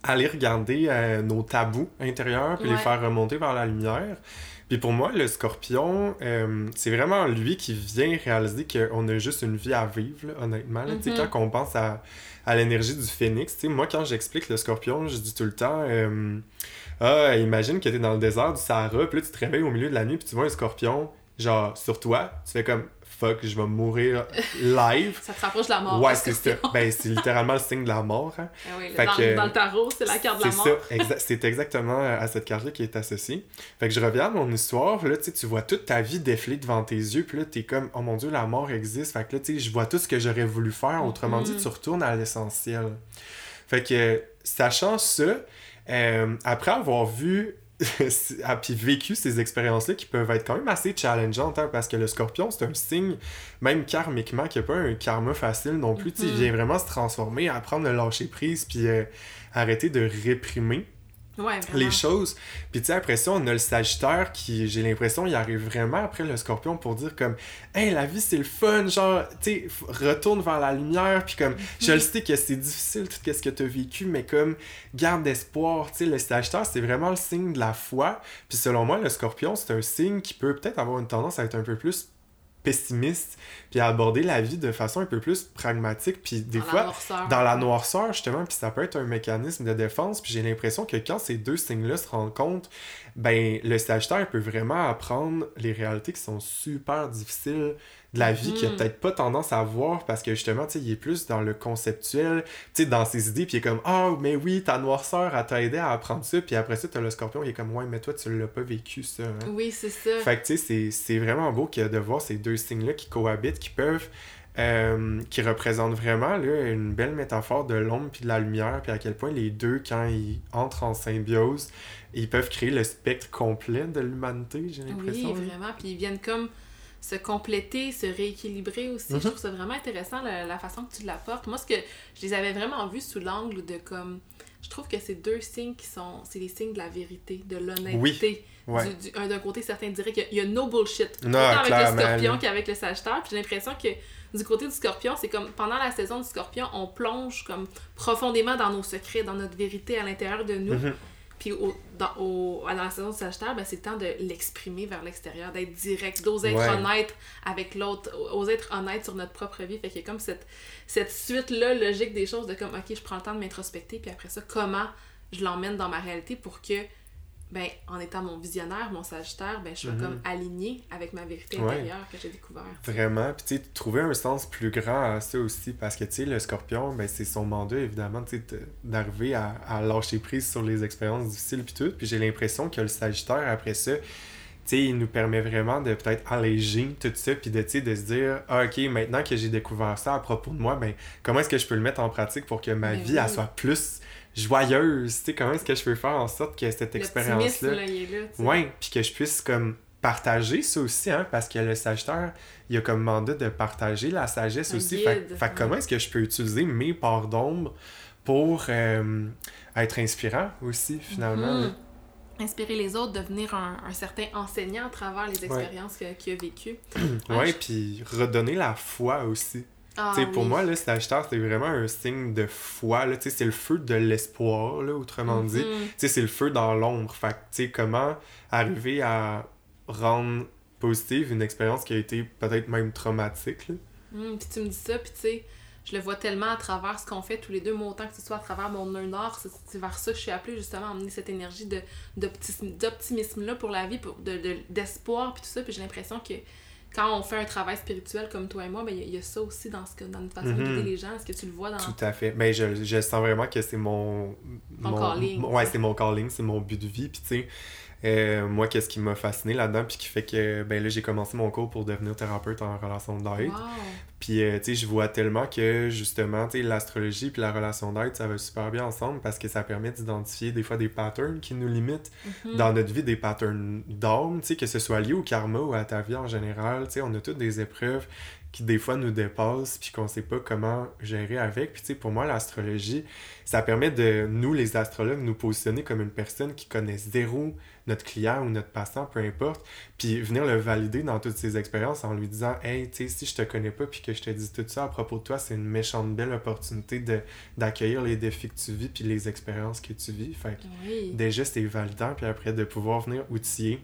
aller regarder nos tabous intérieurs puis les Ouais. faire remonter vers la lumière. Puis pour moi, le scorpion, euh, c'est vraiment lui qui vient réaliser qu'on a juste une vie à vivre, là, honnêtement. là. Tu Mhm. Quand on pense à, à l'énergie du phénix, tu sais, moi, quand j'explique le scorpion, je dis tout le temps... euh, ah, imagine que t'es dans le désert du Sahara, puis là, tu te réveilles au milieu de la nuit, puis tu vois un scorpion, genre, sur toi, tu fais comme, fuck, je vais mourir live. Ça te rapproche de la mort. ouais, c'est ça. Ben, c'est littéralement le signe de la mort. hein. Ah oui, Fait dans, que- dans le tarot, c'est la carte de la C'est mort. ça, exa- c'est exactement à cette carte-là qui est associée. Fait que je reviens à mon histoire, là, tu vois toute ta vie défiler devant tes yeux, puis là, t'es comme, oh mon dieu, la mort existe. Fait que là, tu sais, je vois tout ce que j'aurais voulu faire. Autrement dit, tu retournes à l'essentiel. Fait que, sachant ça, euh, après avoir vu ah, puis vécu ces expériences-là qui peuvent être quand même assez challengeantes, hein, parce que le scorpion, c'est un signe, même karmiquement, qui n'a pas un karma facile non plus. Tu sais, Il vient vraiment se transformer, apprendre à lâcher prise, puis euh, arrêter de réprimer Ouais, les choses. Puis tu sais, après ça, on a le Sagittaire qui, j'ai l'impression, il arrive vraiment après le Scorpion pour dire comme « Hey, la vie, c'est le fun! » Genre, tu sais, retourne vers la lumière, puis comme « Je le sais que c'est difficile, tout ce que tu as vécu, mais comme, garde espoir. » Tu sais, le Sagittaire, c'est vraiment le signe de la foi. Puis selon moi, le Scorpion, c'est un signe qui peut peut-être avoir une tendance à être un peu plus pessimiste, puis à aborder la vie de façon un peu plus pragmatique, puis des Dans la fois noirceur. dans la noirceur, justement, puis ça peut être un mécanisme de défense. Puis j'ai l'impression que quand ces deux signes-là se rencontrent, ben le Sagittaire peut vraiment apprendre les réalités qui sont super difficiles de la vie, qu'il a Mhm. peut-être pas tendance à voir parce que justement, tu sais, il est plus dans le conceptuel, tu sais, dans ses idées, puis il est comme Ah, mais oui, ta noirceur, elle t'a aidé à apprendre ça, puis après ça, t'as le scorpion, il est comme Ouais, mais toi, tu l'as pas vécu, ça. hein. Oui, c'est ça. Fait que tu sais, c'est- vraiment beau que de voir ces deux signes-là qui cohabitent, qui peuvent. euh, qui représentent vraiment là, une belle métaphore de l'ombre puis de la lumière, puis à quel point les deux, quand ils entrent en symbiose, ils peuvent créer le spectre complet de l'humanité, j'ai Oui, l'impression. vraiment. Puis ils viennent comme se compléter, se rééquilibrer aussi. Mhm. Je trouve ça vraiment intéressant la, la façon que tu l'apportes. Moi, ce que je les avais vraiment vus sous l'angle de comme. Je trouve que c'est deux signes qui sont. C'est les signes de la vérité, de l'honnêteté. Ouais. Du- du- un d'un côté, certains diraient qu'il y a- il y a no bullshit. Non, Autant avec le scorpion qu'avec le sagittaire. Puis j'ai l'impression que du côté du scorpion, c'est comme pendant la saison du scorpion, on plonge comme profondément dans nos secrets, dans notre vérité à l'intérieur de nous. Mhm. Puis au, dans, au, dans la saison du Sagittaire, ben, c'est le temps de l'exprimer vers l'extérieur, d'être direct, d'oser être Ouais. honnête avec l'autre, oser être honnête sur notre propre vie. Fait qu'il y a comme cette, cette suite-là logique des choses de comme, ok, je prends le temps de m'introspecter, puis après ça, comment je l'emmène dans ma réalité pour que ben, en étant mon visionnaire, mon sagittaire, ben, je suis Mhm. comme alignée avec ma vérité Ouais. intérieure que j'ai découvert. Vraiment. Puis, tu sais, trouver un sens plus grand à ça aussi. Parce que, tu sais, le scorpion, ben, c'est son mandat, évidemment, tu sais, d'arriver à, à lâcher prise sur les expériences difficiles, puis tout. Puis, j'ai l'impression que le Sagittaire, après ça, tu sais, il nous permet vraiment de peut-être alléger tout ça, puis de, tu sais, de se dire, ah, ok, maintenant que j'ai découvert ça à propos de moi, ben, comment est-ce que je peux le mettre en pratique pour que ma Ben vie, oui. elle soit plus joyeuse? Tu sais, comment est-ce que je peux faire en sorte que cette expérience-là. Ouais, puis que je puisse comme partager ça aussi, hein, parce que le Sagittaire, il a comme mandat de partager la sagesse Un aussi. guide, fait, fait ouais. comment est-ce que je peux utiliser mes parts d'ombre pour euh, être inspirant aussi, finalement? Mhm. Inspirer les autres, devenir un, un certain enseignant à travers les expériences qu'il a vécues. Ouais, je- puis redonner la foi aussi. Ah, pour moi, le Sagittaire, c'est vraiment un signe de foi. là. C'est le feu de l'espoir, là, autrement dit. Mhm. C'est le feu dans l'ombre. Fait que, comment arriver à rendre positive une expérience qui a été peut-être même traumatique, là? Puis tu me dis ça, puis tu sais, je le vois tellement à travers ce qu'on fait tous les deux, moi autant que ce soit à travers mon nord, c'est- vers ça que je suis appelée justement à emmener cette énergie d'optimisme-là pour la vie, pour, de, de- d'espoir, puis tout ça, puis j'ai l'impression que quand on fait un travail spirituel comme toi et moi, ben il y, a- il y a ça aussi dans, ce que, dans notre façon guider les gens. Est-ce que tu le vois dans... Tout à fait. Mais je, je sens vraiment que c'est mon. Ton calling, mon- Ouais, c'est mon calling, c'est mon but de vie. Puis, tu sais, euh, moi, qu'est-ce qui m'a fasciné là-dedans, puis qui fait que, ben là, j'ai commencé mon cours pour devenir thérapeute en relation d'aide. Wow! Puis, euh, tu sais, je vois tellement que, justement, tu sais, l'astrologie puis la relation d'aide, ça va super bien ensemble parce que ça permet d'identifier des fois des patterns qui nous limitent Mhm. dans notre vie, des patterns d'âme, tu sais, que ce soit lié au karma ou à ta vie en général. Tu sais, on a toutes des épreuves qui, des fois, nous dépassent puis qu'on sait pas comment gérer avec. Puis, tu sais, pour moi, l'astrologie, ça permet de, nous, les astrologues, nous positionner comme une personne qui connaît zéro notre client ou notre patient, peu importe, puis venir le valider dans toutes ses expériences en lui disant Hey, tu sais, si je te connais pas puis que je te dis tout ça à propos de toi, c'est une méchante belle opportunité d'accueillir les défis que tu vis puis les expériences que tu vis. Fait que Oui. déjà, c'est validant, puis après, de pouvoir venir outiller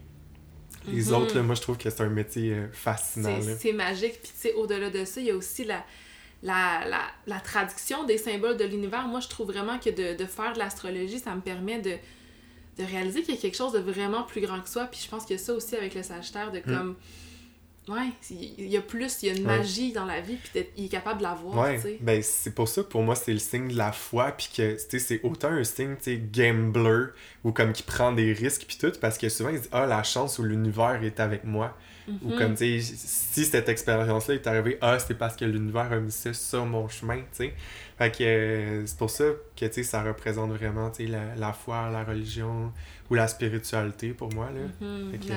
les Mhm. autres, là, moi, je trouve que c'est un métier euh, fascinant. C'est magique. Puis, tu sais, au-delà de ça, il y a aussi la, la, la, la traduction des symboles de l'univers. Moi, je trouve vraiment que de, de faire de l'astrologie, ça me permet de, de réaliser qu'il y a quelque chose de vraiment plus grand que soi. Puis, je pense a ça aussi avec le Sagittaire, de comme. Ouais, il y a plus, il y a une Mm. Magie dans la vie, puis d'être- il est capable de la voir, Ouais, ben c'est pour ça que pour moi c'est le signe de la foi puis que tu sais c'est autant un signe tu sais gambler ou comme qui prend des risques puis tout parce que souvent ils disent ah la chance ou l'univers est avec moi ou Mhm. comme tu sais si cette expérience là est arrivée ah c'est parce que l'univers a mis ça sur mon chemin tu sais fait que euh, c'est pour ça que tu sais ça représente vraiment tu sais la, la foi la religion ou la spiritualité pour moi là Mhm. Fait que- la,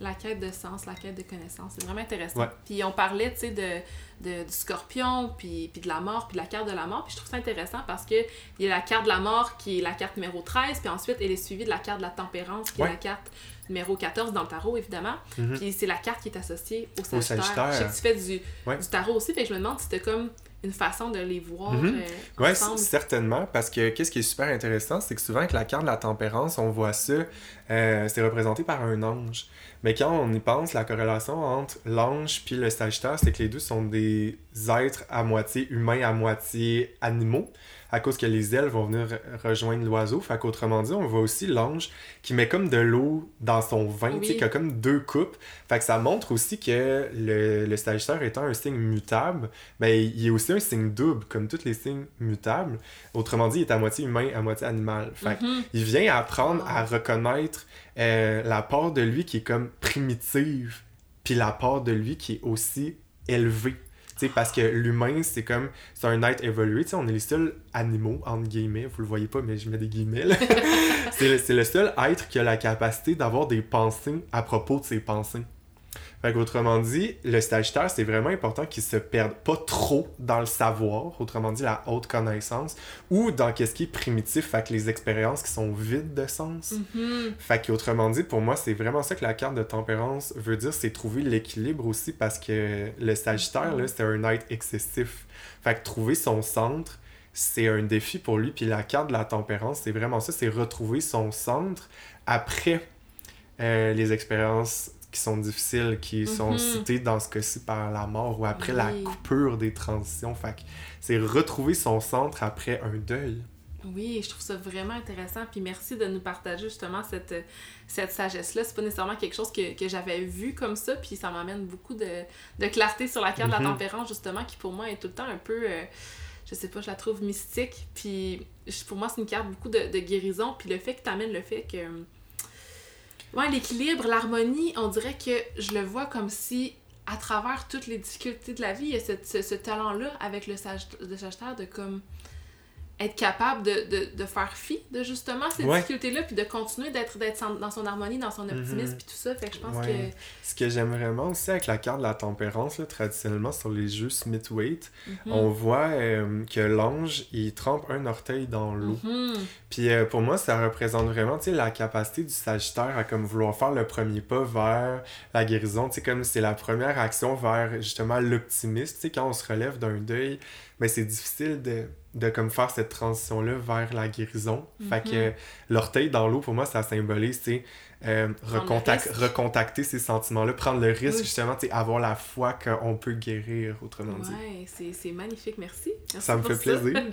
la quête de sens, la quête de connaissance. C'est vraiment intéressant. Ouais. Puis on parlait, tu sais, de, de, du scorpion, puis, puis de la mort, puis de la carte de la mort. Puis je trouve ça intéressant parce que il y a la carte de la mort qui est la carte numéro 13, puis ensuite elle est suivie de la carte de la tempérance qui Ouais. est la carte numéro 14 dans le tarot, évidemment. Mhm. Puis c'est la carte qui est associée au Sagittaire. Sagittaire. Je sais que tu fais du, Ouais. du tarot aussi, fait que je me demande si c'était comme une façon de les voir Mhm. euh, c- certainement, parce que qu'est-ce qui est super intéressant, c'est que souvent avec la carte de la tempérance, on voit ça, euh, c'est représenté par un ange. Mais quand on y pense, la corrélation entre l'ange puis le sagittaire, c'est que les deux sont des êtres à moitié humains, à moitié animaux, à cause que les ailes vont venir re- rejoindre l'oiseau. Fait qu'autrement dit, on voit aussi l'ange qui met comme de l'eau dans son vin, tu sais, Oui. qui a comme deux coupes. Fait que ça montre aussi que le, le sagittaire étant un signe mutable, ben, il est aussi un signe double, comme tous les signes mutables. Autrement dit, il est à moitié humain, à moitié animal. Fait Mhm. il vient apprendre à reconnaître euh, la part de lui qui est comme primitive, puis la part de lui qui est aussi élevée. Tu sais, parce que l'humain, c'est comme, c'est un être évolué, on est les seuls animaux, entre guillemets, vous le voyez pas, mais je mets des guillemets, c'est, le, c'est le seul être qui a la capacité d'avoir des pensées à propos de ses pensées. Fait qu'autrement dit, le Sagittaire, c'est vraiment important qu'il se perde pas trop dans le savoir, autrement dit la haute connaissance, ou dans qu'est-ce qui est primitif, fait que les expériences qui sont vides de sens. Fait qu'autrement dit, pour moi, c'est vraiment ça que la carte de tempérance veut dire, c'est trouver l'équilibre aussi, parce que le Sagittaire, là, c'est un être excessif. Fait que trouver son centre, c'est un défi pour lui, puis la carte de la tempérance, c'est vraiment ça, c'est retrouver son centre après euh, les expériences qui sont difficiles, qui sont Mhm. citées dans ce cas-ci par la mort ou après la Oui. coupure des transitions. Fait c'est retrouver son centre après un deuil. Oui, je trouve ça vraiment intéressant. Puis merci de nous partager justement cette, cette sagesse-là. C'est pas nécessairement quelque chose que, que j'avais vu comme ça. Puis ça m'amène beaucoup de, de, clarté sur la carte de la Mhm. tempérance, justement, qui pour moi est tout le temps un peu. euh, je sais pas, je la trouve mystique. Puis pour moi, c'est une carte beaucoup de, de guérison. Puis le fait que tu amènes le fait que. Ouais, l'équilibre, l'harmonie, on dirait que je le vois comme si, à travers toutes les difficultés de la vie, il y a ce, ce talent-là avec le, sage, le Sagittaire de comme être capable de, de, de faire fi de justement ces Ouais. difficultés-là, puis de continuer d'être dans son harmonie, dans son optimisme, Mhm. puis tout ça. Fait que je pense Ouais. Ce que j'aime vraiment aussi avec la carte de la tempérance, là, traditionnellement sur les jeux Smith-Waite, que. Mhm. on voit euh, que l'ange, il trempe un orteil dans l'eau. Mhm. Puis euh, pour moi, ça représente vraiment la capacité du Sagittaire à comme vouloir faire le premier pas vers la guérison. Comme c'est la première action vers justement sais, quand on se relève d'un deuil, ben, c'est difficile de, de comme faire cette transition-là vers la guérison. Fait Mhm. que l'orteil dans l'eau, pour moi, ça symbolise, tu sais, euh, recontac- recontacter ces sentiments-là, prendre le risque, Oui. justement, tu avoir la foi qu'on peut guérir, autrement dit. Ouais, c'est c'est magnifique, merci. Merci Ça me fait plaisir.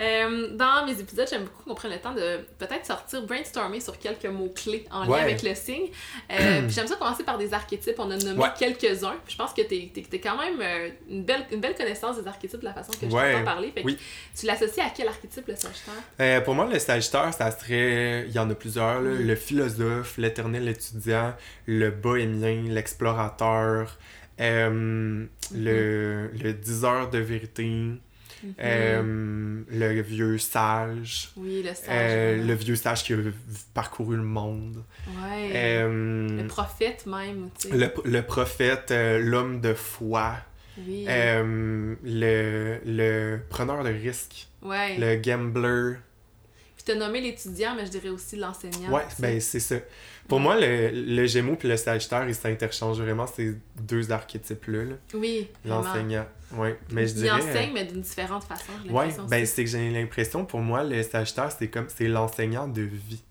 Euh, dans mes épisodes, j'aime beaucoup qu'on prenne le temps de peut-être sortir, brainstormer sur quelques mots-clés en Ouais. lien avec le signe. Euh, j'aime ça commencer par des archétypes. On a nommé Ouais. quelques-uns. Je pense que t'es es, quand même euh, une, belle, une belle connaissance des archétypes de la façon que je t'entends parler. Fait que Oui. tu l'associes à quel archétype, le Sagittaire? Pour moi, le Sagittaire, ça serait. Il y en a plusieurs, là. Mm. Le philosophe, l'éternel étudiant, le bohémien, l'explorateur, euh, le, le diseur de vérité, Mhm. euh, le vieux sage, oui, le sage. euh, le vieux sage qui a parcouru le monde, Ouais. le prophète même, tu sais. le, le prophète, l'homme de foi, Oui. le, le preneur de risques, ouais. le gambler. Puis t'as nommé l'étudiant, mais je dirais aussi l'enseignant. Ouais, ben c'est ça. Pour moi, le, le Gémeaux puis le Sagittaire, ils s'interchangent vraiment ces deux archétypes-là. là. Oui. L'enseignant. Ouais, mais je Il dirais. enseigne, mais d'une différente façon, ouais, ben c'est que j'ai l'impression, pour moi, le Sagittaire, c'est comme. C'est l'enseignant de vie.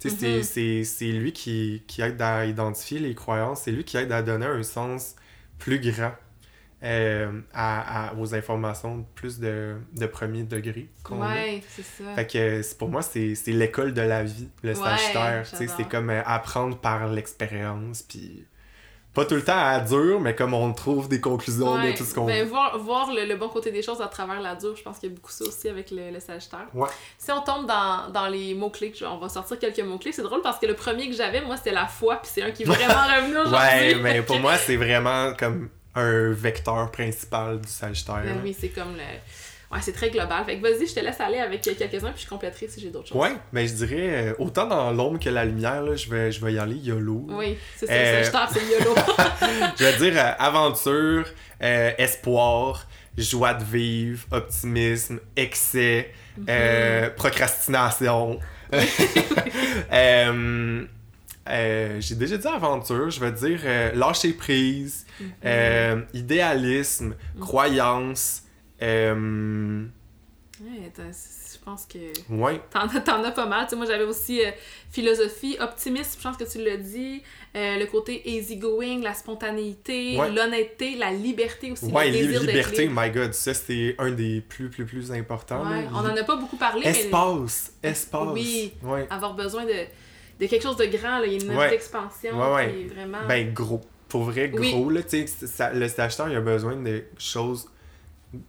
Tu sais, c'est- Mhm. c'est c'est lui qui, qui aide à identifier les croyances, c'est lui qui aide à donner un sens plus grand euh, à, à- aux informations plus de, de premier degré qu'on. Ouais, c'est ça. Fait que c'est- pour moi, c'est c'est l'école de la vie, le Ouais, Sagittaire. C'est comme euh, apprendre par l'expérience, puis pas tout le temps à dur, mais comme on trouve des conclusions Ouais, de tout ce qu'on ben, voir, voir le, le bon côté des choses à travers la dure, je pense qu'il y a beaucoup ça aussi avec le, le Sagittaire. Ouais. Si on tombe dans, dans les mots-clés, on va sortir quelques mots-clés. C'est drôle parce que le premier que j'avais, moi, c'était la foi, puis c'est un qui est vraiment revenu aujourd'hui. Ouais, mais pour moi, c'est vraiment comme un vecteur principal du Sagittaire. Ben oui, c'est comme le. Ouais, c'est très global. Fait que vas-y, je te laisse aller avec quelques-uns, puis je compléterai si j'ai d'autres choses. Ouais, mais je dirais, euh, autant dans l'ombre que la lumière, là, je, vais, je vais y aller YOLO. Oui, c'est ça, Euh, le Sagittaire, c'est YOLO. Je vais dire euh, aventure, euh, espoir, joie de vivre, optimisme, excès, Mhm. procrastination. Euh, euh, J'ai déjà dit aventure, je vais dire euh, lâcher prise, Mhm. euh, idéalisme, croyance. euh, Ouais, je pense que. ouais, T'en as, pas mal. Tu sais, moi, j'avais aussi euh, philosophie, optimisme, je pense que tu l'as dit, euh, le côté easygoing, la spontanéité, Ouais. l'honnêteté, la liberté aussi, ouais, le désir liberté, libre. my god, ça c'est un des plus, plus, plus importants. Ouais, on en a pas beaucoup parlé, Espace, espace. Oui. Mais avoir besoin de, de quelque chose de grand, là. il y a une Ouais. d'expansion Ouais, ouais. qui est vraiment... Ben gros. Pour vrai, Oui. gros, là, tu sais, le Sagittaire, il a besoin de choses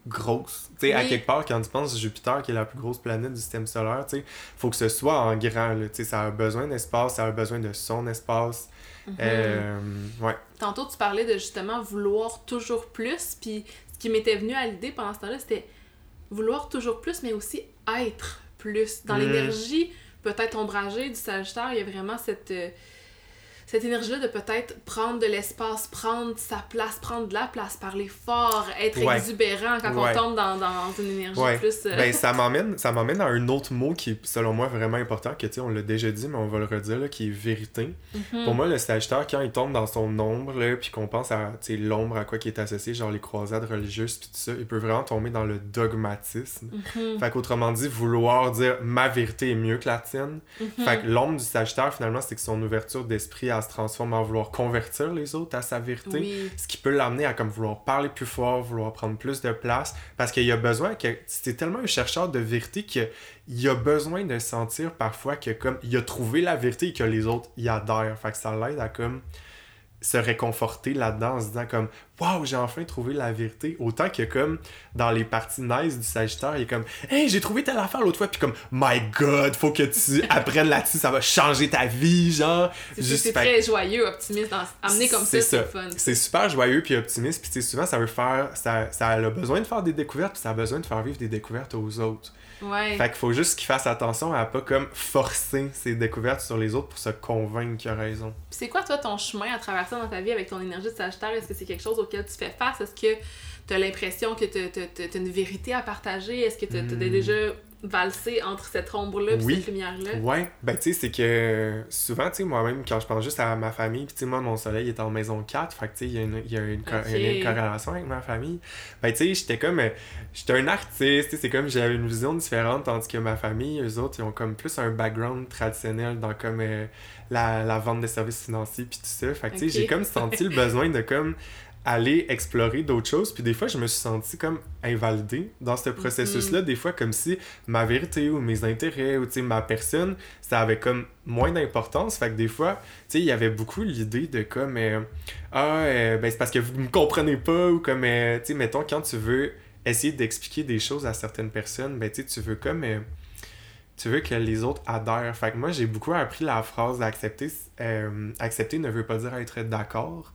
grosses. Tu sais, à Oui. quelque part, quand tu penses Jupiter, qui est la plus grosse planète du système solaire, tu sais, faut que ce soit en grand, tu sais, ça a besoin d'espace, ça a besoin de son espace. Mhm. Euh, ouais. Tantôt, tu parlais de justement vouloir toujours plus, puis ce qui m'était venu à l'idée pendant ce temps-là, c'était vouloir toujours plus, mais aussi être plus. Dans Mm. l'énergie peut-être ombragée du Sagittaire, il y a vraiment cette, euh, cette énergie-là de peut-être prendre de l'espace, prendre sa place, prendre de la place, parler fort, être Ouais. exubérant quand Ouais. on tombe dans, dans une énergie Ouais. plus... euh, Ben, ça m'emmène ça m'emmène à un autre mot qui est, selon moi, vraiment important, que, tu sais, on l'a déjà dit, mais on va le redire, là, qui est vérité. mhm. Pour moi, le Sagittaire, quand il tombe dans son ombre, là, puis qu'on pense à l'ombre à quoi qui est associé, genre les croisades religieuses, puis tout ça, il peut vraiment tomber dans le dogmatisme. Fait qu'autrement dit, vouloir dire ma vérité est mieux que la tienne. Fait que l'ombre du Sagittaire, finalement, c'est que son ouverture d'esprit elle se transforme en vouloir convertir les autres à sa vérité. Oui. Ce qui peut l'amener à comme vouloir parler plus fort, vouloir prendre plus de place. Parce qu'il y a besoin que. C'est tellement un chercheur de vérité qu'il a besoin de sentir parfois que comme il a trouvé la vérité et que les autres y adhèrent. Fait que ça l'aide à comme se réconforter là-dedans en se disant comme waouh j'ai enfin trouvé la vérité autant que comme dans les parties nice du Sagittaire il est comme hey j'ai trouvé telle affaire l'autre fois puis comme my god faut que tu apprennes là-dessus ça va changer ta vie genre c'est très joyeux optimiste dans... amener comme ça c'est fun c'est super joyeux puis optimiste puis souvent ça veut faire ça, ça a besoin de faire des découvertes puis ça a besoin de faire vivre des découvertes aux autres Ouais. Fait qu'il faut juste qu'il fasse attention à pas comme forcer ses découvertes sur les autres pour se convaincre qu'il a raison. C'est quoi toi ton chemin à traverser dans ta vie avec ton énergie de Sagittaire? Est-ce que c'est quelque chose auquel tu fais face? Est-ce que tu as l'impression que tu as, une vérité à partager? Est-ce que tu as, hmm. déjà valser entre cette ombre-là et cette lumière-là? Ouais, ben tu sais, c'est que souvent, tu sais, moi-même, quand je pense juste à ma famille, puis tu sais, moi, mon soleil est en maison 4, fait que tu sais, il y a, une, y a une, corrélation avec ma famille. Ben tu sais, j'étais comme, euh, j'étais un artiste, c'est comme, j'avais une vision différente, tandis que ma famille, eux autres, ils ont comme plus un background traditionnel dans comme euh, la, la, vente de services financiers, puis tout ça. Fait que tu sais, j'ai comme senti le besoin de comme aller explorer d'autres choses. Puis des fois, je me suis senti comme invalidé dans ce processus-là. Mhm. Des fois, comme si ma vérité ou mes intérêts ou ma personne, ça avait comme moins d'importance. Fait que des fois, tu sais, il y avait beaucoup l'idée de comme euh, Ah, euh, ben c'est parce que vous me comprenez pas ou comme, euh, tu sais, mettons, quand tu veux essayer d'expliquer des choses à certaines personnes, ben tu sais, tu veux comme tu veux que les autres adhèrent. Fait que moi, j'ai beaucoup appris la phrase accepter, euh, accepter ne veut pas dire être d'accord.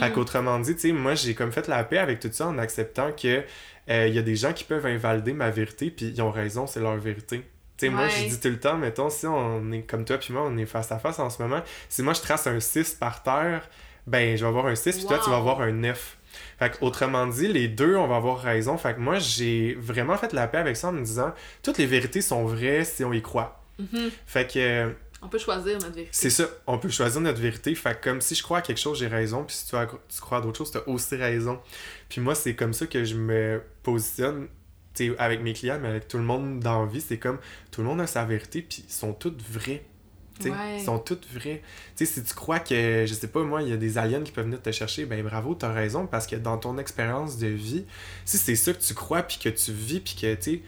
Fait qu'autrement dit, tu sais, moi, j'ai comme fait la paix avec tout ça en acceptant que il euh, y a des gens qui peuvent invalider ma vérité, puis ils ont raison, c'est leur vérité. Tu sais, moi, je dis tout le temps, mettons, si on est comme toi puis moi, on est face à face en ce moment, si moi je trace un 6 par terre, ben, je vais avoir un 6, puis toi, tu vas avoir un 9. Fait autrement dit, les deux, on va avoir raison. Fait que moi, j'ai vraiment fait la paix avec ça en me disant toutes les vérités sont vraies si on y croit. Mm-hmm. Fait que. On peut choisir notre vérité. C'est ça, on peut choisir notre vérité. Fait comme si je crois à quelque chose, j'ai raison. Puis si tu, tu crois à d'autres choses, tu as aussi raison. Puis moi, c'est comme ça que je me positionne avec mes clients, mais avec tout le monde dans la vie. C'est comme tout le monde a sa vérité, puis ils sont toutes vraies. Ils sont toutes vraies. sais si tu crois que, je sais pas, moi, il y a des aliens qui peuvent venir te chercher, ben bravo, t'as raison, parce que dans ton expérience de vie, si c'est ça que tu crois, puis que tu vis, puis que, tu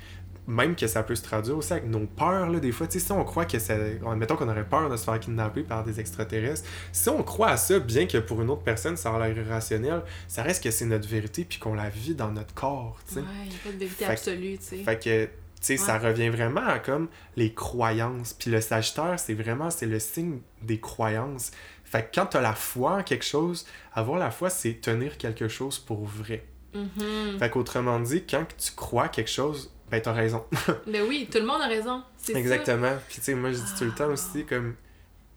même que ça peut se traduire aussi avec nos peurs, là, des fois, tu sais, si on croit que ça... Mettons qu'on aurait peur de se faire kidnapper par des extraterrestres, si on croit à ça, bien que pour une autre personne, ça a l'air irrationnel, ça reste que c'est notre vérité, puis qu'on la vit dans notre corps, tu sais. Ouais, il n'y a pas de vérité absolue, tu sais. Fait que ça revient vraiment à comme les croyances. Puis le Sagittaire, c'est vraiment, c'est le signe des croyances. Fait que quand t'as la foi en quelque chose, avoir la foi, c'est tenir quelque chose pour vrai. Mm-hmm. Fait qu'autrement dit, quand tu crois quelque chose, ben t'as raison. ben oui, tout le monde a raison. Exactement. Puis tu sais, moi je dis tout le temps aussi, comme,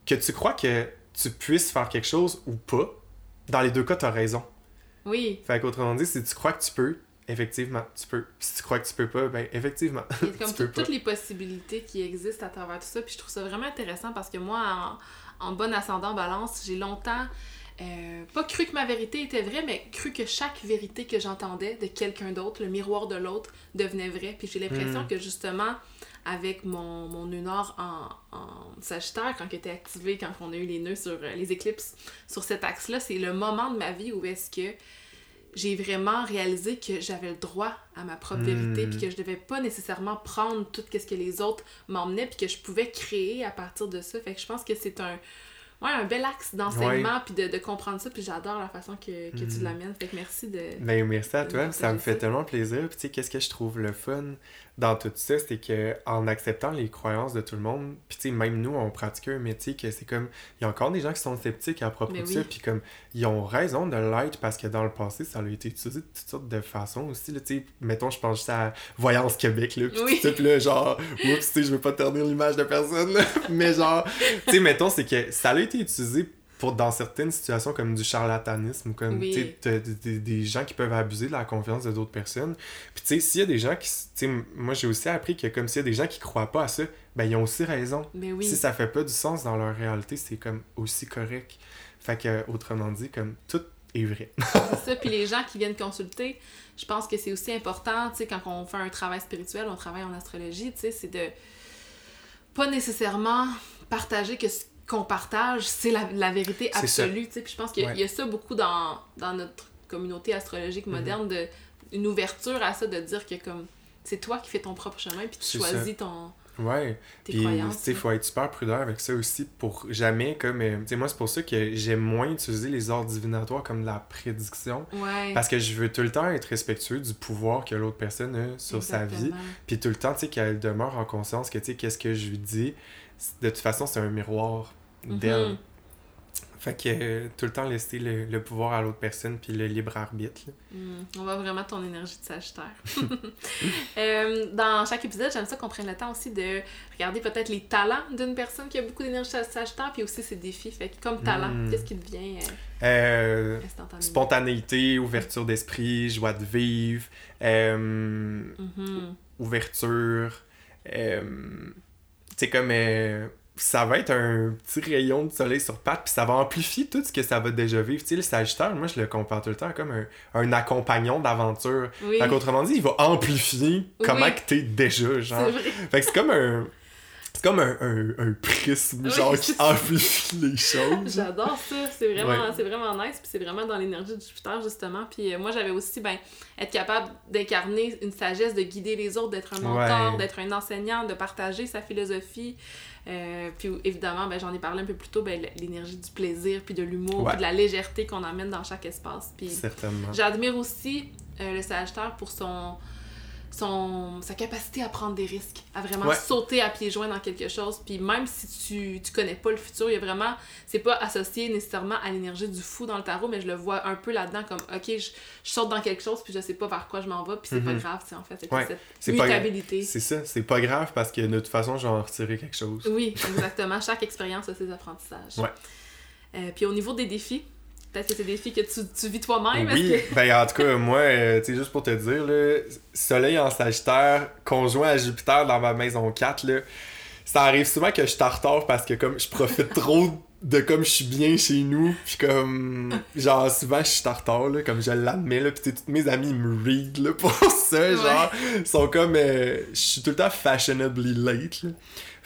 que tu crois que tu puisses faire quelque chose ou pas, dans les deux cas, t'as raison. Oui. Fait qu'autrement dit, si tu crois que tu peux, effectivement, tu peux. si tu crois que tu peux pas, ben effectivement. Il y a comme toutes les possibilités qui existent à travers tout ça. Puis je trouve ça vraiment intéressant parce que moi, en, en bon ascendant balance, j'ai longtemps euh, pas cru que ma vérité était vraie, mais cru que chaque vérité que j'entendais de quelqu'un d'autre, le miroir de l'autre, devenait vrai. Puis j'ai l'impression hmm. que justement, avec mon, mon nœud nord en, en Sagittaire, quand il était activé, quand on a eu les nœuds sur euh, les éclipses sur cet axe-là, c'est le moment de ma vie où est-ce que j'ai vraiment réalisé que j'avais le droit à ma propre vérité, puis hmm. que je devais pas nécessairement prendre tout ce que les autres m'emmenaient, puis que je pouvais créer à partir de ça. Fait que je pense que c'est un, ouais, un bel axe d'enseignement, puis de, de, comprendre ça, puis j'adore la façon que, que tu hmm. l'amènes. Fait que merci de... Ben, merci à toi, ça me fait tellement plaisir. Puis tu sais, qu'est-ce que je trouve le fun dans tout ça, c'est que en acceptant les croyances de tout le monde, puis tu sais, même nous, on pratique un métier que c'est comme, il y a encore des gens qui sont sceptiques à propos de ça, puis comme, ils ont raison de l'être parce que dans le passé, ça a été utilisé de toutes sortes de façons aussi, tu sais, mettons, je pense juste à Voyance Québec, là, puis tout ça, là, genre, oups, tu sais, je veux pas ternir l'image de personne, mais genre, tu sais, mettons, c'est que ça a été utilisé pour dans certaines situations comme du charlatanisme ou comme oui. des, des gens qui peuvent abuser de la confiance de d'autres personnes. Puis tu sais, s'il y a des gens qui. Moi, j'ai aussi appris que comme s'il y a des gens qui croient pas à ça, ben ils ont aussi raison. Mais oui. Si ça fait pas du sens dans leur réalité, c'est comme aussi correct. Fait que, autrement dit, comme tout est vrai. c'est ça. Puis les gens qui viennent consulter, je pense que c'est aussi important, tu sais, quand on fait un travail spirituel, on travaille en astrologie, tu sais, c'est de pas nécessairement partager que ce qu'on partage, c'est la, la vérité absolue. tu sais. Puis je pense qu'il y, a- il y a ça beaucoup dans, dans notre communauté astrologique Mhm. moderne, de, une ouverture à ça, de dire que comme c'est toi qui fais ton propre chemin, puis tu choisis ton, Ouais. tes Puis, tu sais, faut être super prudent avec ça aussi pour jamais, comme. euh, Tu sais, moi, c'est pour ça que j'aime moins utiliser les ordres divinatoires comme de la prédiction. Ouais. Parce que je veux tout le temps être respectueux du pouvoir que l'autre personne a sur sa vie. Puis tout le temps, tu sais, qu'elle demeure en conscience que, tu sais, qu'est-ce que je lui dis, de toute façon, c'est un miroir d'elle. Mhm. Fait que euh, tout le temps laisser le, le pouvoir à l'autre personne puis le libre arbitre. Hmm, on voit vraiment ton énergie de Sagittaire. Euh, dans chaque épisode, j'aime ça qu'on prenne le temps aussi de regarder peut-être les talents d'une personne qui a beaucoup d'énergie de Sagittaire, puis aussi ses défis. Fait que comme talent, Hmm. qu'est-ce qui devient euh, spontanéité, ouverture d'esprit, joie de vivre, Mhm. ouverture. Tu sais, comme. Ça va être un petit rayon de soleil sur patte, puis ça va amplifier tout ce que ça va déjà vivre. Tu sais, le Sagittaire, moi, je le compare tout le temps comme un, un accompagnant d'aventure. Oui, Fait qu'autrement dit, il va amplifier comment Oui. que t'es déjà, genre. Fait que c'est comme un. C'est comme un, un, un prisme, Oui, genre, qui amplifie les choses. J'adore ça, c'est vraiment, Ouais. c'est vraiment nice, puis c'est vraiment dans l'énergie de Jupiter, justement. Puis euh, moi, j'avais aussi, ben, être capable d'incarner une sagesse, de guider les autres, d'être un mentor, Ouais. d'être un enseignant, de partager sa philosophie. Euh, puis évidemment, ben, j'en ai parlé un peu plus tôt, ben, l'énergie du plaisir, puis de l'humour, Ouais. puis de la légèreté qu'on emmène dans chaque espace. Puis Certainement. j'admire aussi euh, le Sagittaire pour son, son, sa capacité à prendre des risques, à vraiment Ouais. sauter à pieds joints dans quelque chose. Puis même si tu, tu connais pas le futur, il y a vraiment, c'est pas associé nécessairement à l'énergie du fou dans le tarot, mais je le vois un peu là-dedans comme, ok, je, je saute dans quelque chose, puis je sais pas vers quoi je m'en vais, puis c'est pas Mhm. grave, c'est en fait, c'est Ouais, cette mutabilité. C'est ça, c'est pas grave parce que de toute façon, je vais en retirer quelque chose. Oui, exactement. Chaque expérience a ses apprentissages. Ouais. Euh, puis au niveau des défis, peut-être que c'est des défis que tu, tu vis toi-même. Oui, que- ben en tout cas, moi, euh, tu sais, juste pour te dire, là, Soleil en Sagittaire, conjoint à Jupiter dans ma maison 4, là, ça arrive souvent que je retard parce que comme je profite trop de comme je suis bien chez nous, puis comme, genre, souvent je suis en retard, là, comme je l'admets, là, pis tu sais, tous mes amis me read, là, pour ça, genre, sont comme, euh, je suis tout le temps fashionably late, là.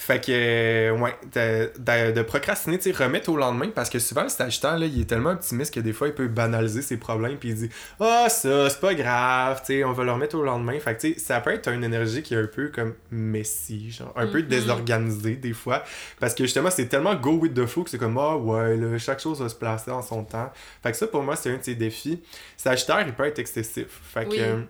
Fait que, euh, ouais, de, de, de procrastiner, tu sais, remettre au lendemain, parce que souvent, le Sagittaire, là, il est tellement optimiste que des fois, il peut banaliser ses problèmes, puis il dit « Ah, ça, c'est pas grave, tu sais, on va le remettre au lendemain. » Fait que, tu sais, ça peut être une énergie qui est un peu comme messy, genre, un peu Mhm. désorganisée, des fois, parce que, justement, c'est tellement go with the flow que c'est comme « Ah, ouais, là, chaque chose va se placer en son temps. » Fait que ça, pour moi, c'est un de ses défis. Sagittaire, il peut être excessif. Fait que... Oui. euh,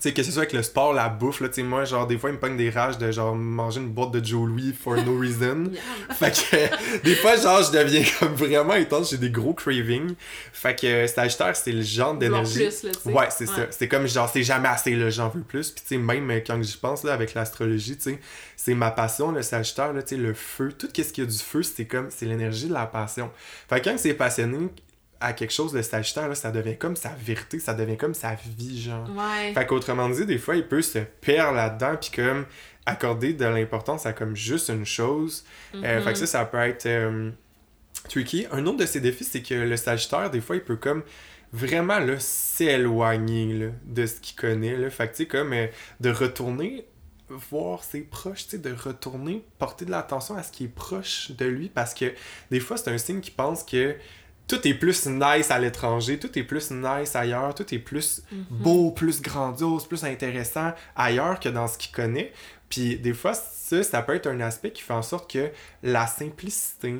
sais, que ce soit avec le sport, la bouffe, là, tu sais, moi, genre, des fois, il me pogne des rages de, genre, manger une boîte de Joe Louis for no reason. Fait que, des fois, genre, je deviens comme vraiment intense, j'ai des gros cravings. Fait que, euh, Sagittaire, c'est le genre d'énergie. tu. Ouais, c'est ça. C'est comme, genre, c'est jamais assez, là, j'en veux plus. Puis, tu sais, même euh, quand j'y pense, là, avec l'astrologie, tu sais, c'est ma passion, le Sagittaire, là, tu sais, le feu. Tout ce qui a du feu, c'est comme, c'est l'énergie de la passion. Fait que quand c'est passionné à quelque chose, le Sagittaire, là, ça devient comme sa vérité, ça devient comme sa vie, genre. Ouais. Fait qu'autrement dit, des fois, il peut se perdre là-dedans, puis comme accorder de l'importance à comme juste une chose. Euh, Mhm. fait que ça, ça peut être euh, tricky. Un autre de ses défis, c'est que le Sagittaire, des fois, il peut comme vraiment là, s'éloigner de ce qu'il connaît. Là. Fait que tu sais, comme euh, de retourner voir ses proches, tu sais, de retourner porter de l'attention à ce qui est proche de lui, parce que des fois, c'est un signe qui pense que tout est plus nice à l'étranger, tout est plus nice ailleurs, tout est plus Mhm. beau, plus grandiose, plus intéressant ailleurs que dans ce qu'il connaît. Puis des fois, ça, ça peut être un aspect qui fait en sorte que la simplicité,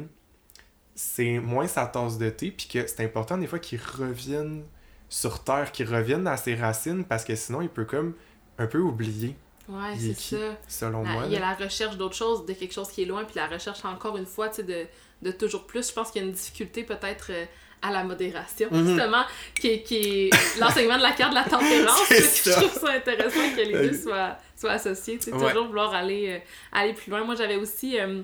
c'est moins sa tasse de thé, puis que c'est important des fois qu'il revienne sur Terre, qu'il revienne à ses racines, parce que sinon, il peut comme un peu oublier, Ouais, c'est ça. selon La- moi. il y a la recherche d'autre chose, de quelque chose qui est loin, puis la recherche encore une fois, tu sais, de, de toujours plus. Je pense qu'il y a une difficulté peut-être euh, à la modération, Mhm. justement, qui est, qui est l'enseignement de la carte de la tempérance. Je trouve ça intéressant que les deux soient, soient associés, tu sais, Ouais. toujours vouloir aller, euh, aller plus loin. Moi, j'avais aussi euh,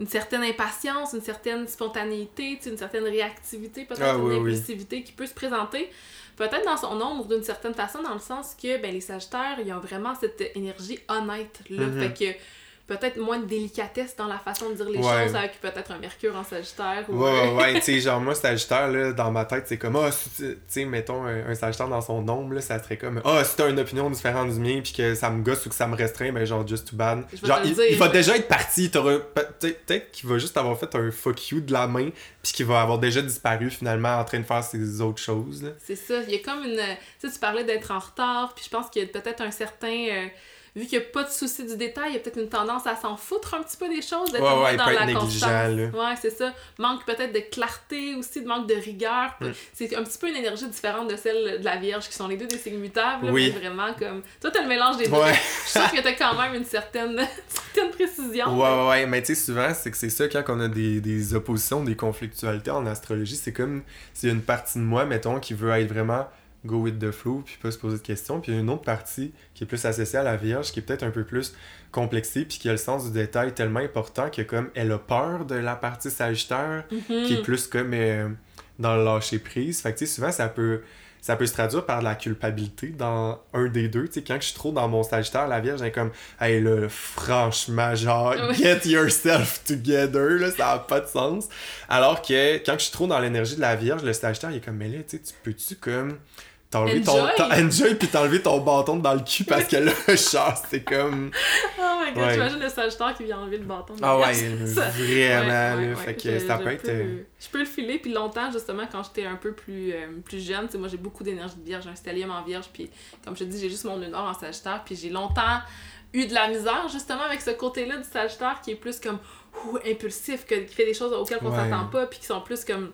une certaine impatience, une certaine spontanéité, tu sais, une certaine réactivité, peut-être Ah, une oui, oui. impulsivité qui peut se présenter. Peut-être dans son ombre d'une certaine façon, dans le sens que ben, les Sagittaires, ils ont vraiment cette énergie honnête là. Mhm. Fait que peut-être moins de délicatesse dans la façon de dire les choses avec peut-être un Mercure en Sagittaire. Ou... Ouais, ouais, tu sais, genre moi, Sagittaire, là, dans ma tête, c'est comme, ah, tu sais, mettons un, Sagittaire dans son ombre, là, ça serait comme, ah, si t'as une opinion différente du mien, puis que ça me gosse ou que ça me restreint, ben genre, just too bad. Genre, il, va déjà être parti, peut-être qu'il va juste avoir fait un fuck you de la main, puis qu'il va avoir déjà disparu finalement en train de faire ses autres choses. C'est ça, il y a comme une. Tu sais, tu parlais d'être en retard, puis je pense qu'il y a peut-être un certain. Euh, vu qu'il n'y a pas de souci du détail, il y a peut-être une tendance à s'en foutre un petit peu des choses, d'être ouais, ouais, dans la constance. Ouais, c'est ça. Manque peut-être de clarté aussi, de manque de rigueur. Mm. C'est un petit peu une énergie différente de celle de la Vierge, qui sont les deux des signes mutables. Oui. Mais vraiment comme. Toi, t'as le mélange des deux. Je trouve que t'as quand même une certaine, certaine précision. Ouais, ouais, ouais. Mais tu sais, souvent, c'est que c'est ça, quand on a des, des oppositions, des conflictualités en astrologie, c'est comme s'il y a une partie de moi, mettons, qui veut être vraiment go with the flow, puis pas se poser de questions. Puis il y a une autre partie qui est plus associée à la Vierge, qui est peut-être un peu plus complexée, puis qui a le sens du détail tellement important que comme elle a peur de la partie Sagittaire, qui est plus comme euh, dans le lâcher prise. Fait que tu sais, souvent ça peut ça peut se traduire par de la culpabilité dans un des deux. Tu sais, quand je suis trop dans mon Sagittaire, la Vierge est comme, hey là, franchement, genre, get yourself together, là, ça n'a pas de sens. Alors que quand je suis trop dans l'énergie de la Vierge, le Sagittaire, il est comme, mais là, tu sais, tu peux-tu comme T'as enlevé ton. Enjoy, puis t'as enlevé ton bâton dans le cul parce que là, genre, c'est comme. Oh my god, ouais. j'imagine le Sagittaire qui vient enlever le bâton. Ah ouais, vraiment, là. fait que ça peut être. Je peux le filer, puis longtemps, justement, quand j'étais un peu plus, euh, plus jeune, moi j'ai beaucoup d'énergie de vierge, j'ai un stellium en vierge, puis comme je te dis, j'ai juste mon nœud nord en Sagittaire, puis j'ai longtemps eu de la misère, justement, avec ce côté-là du Sagittaire qui est plus comme ouh, impulsif, qui fait des choses auxquelles on s'attend pas, puis qui sont plus comme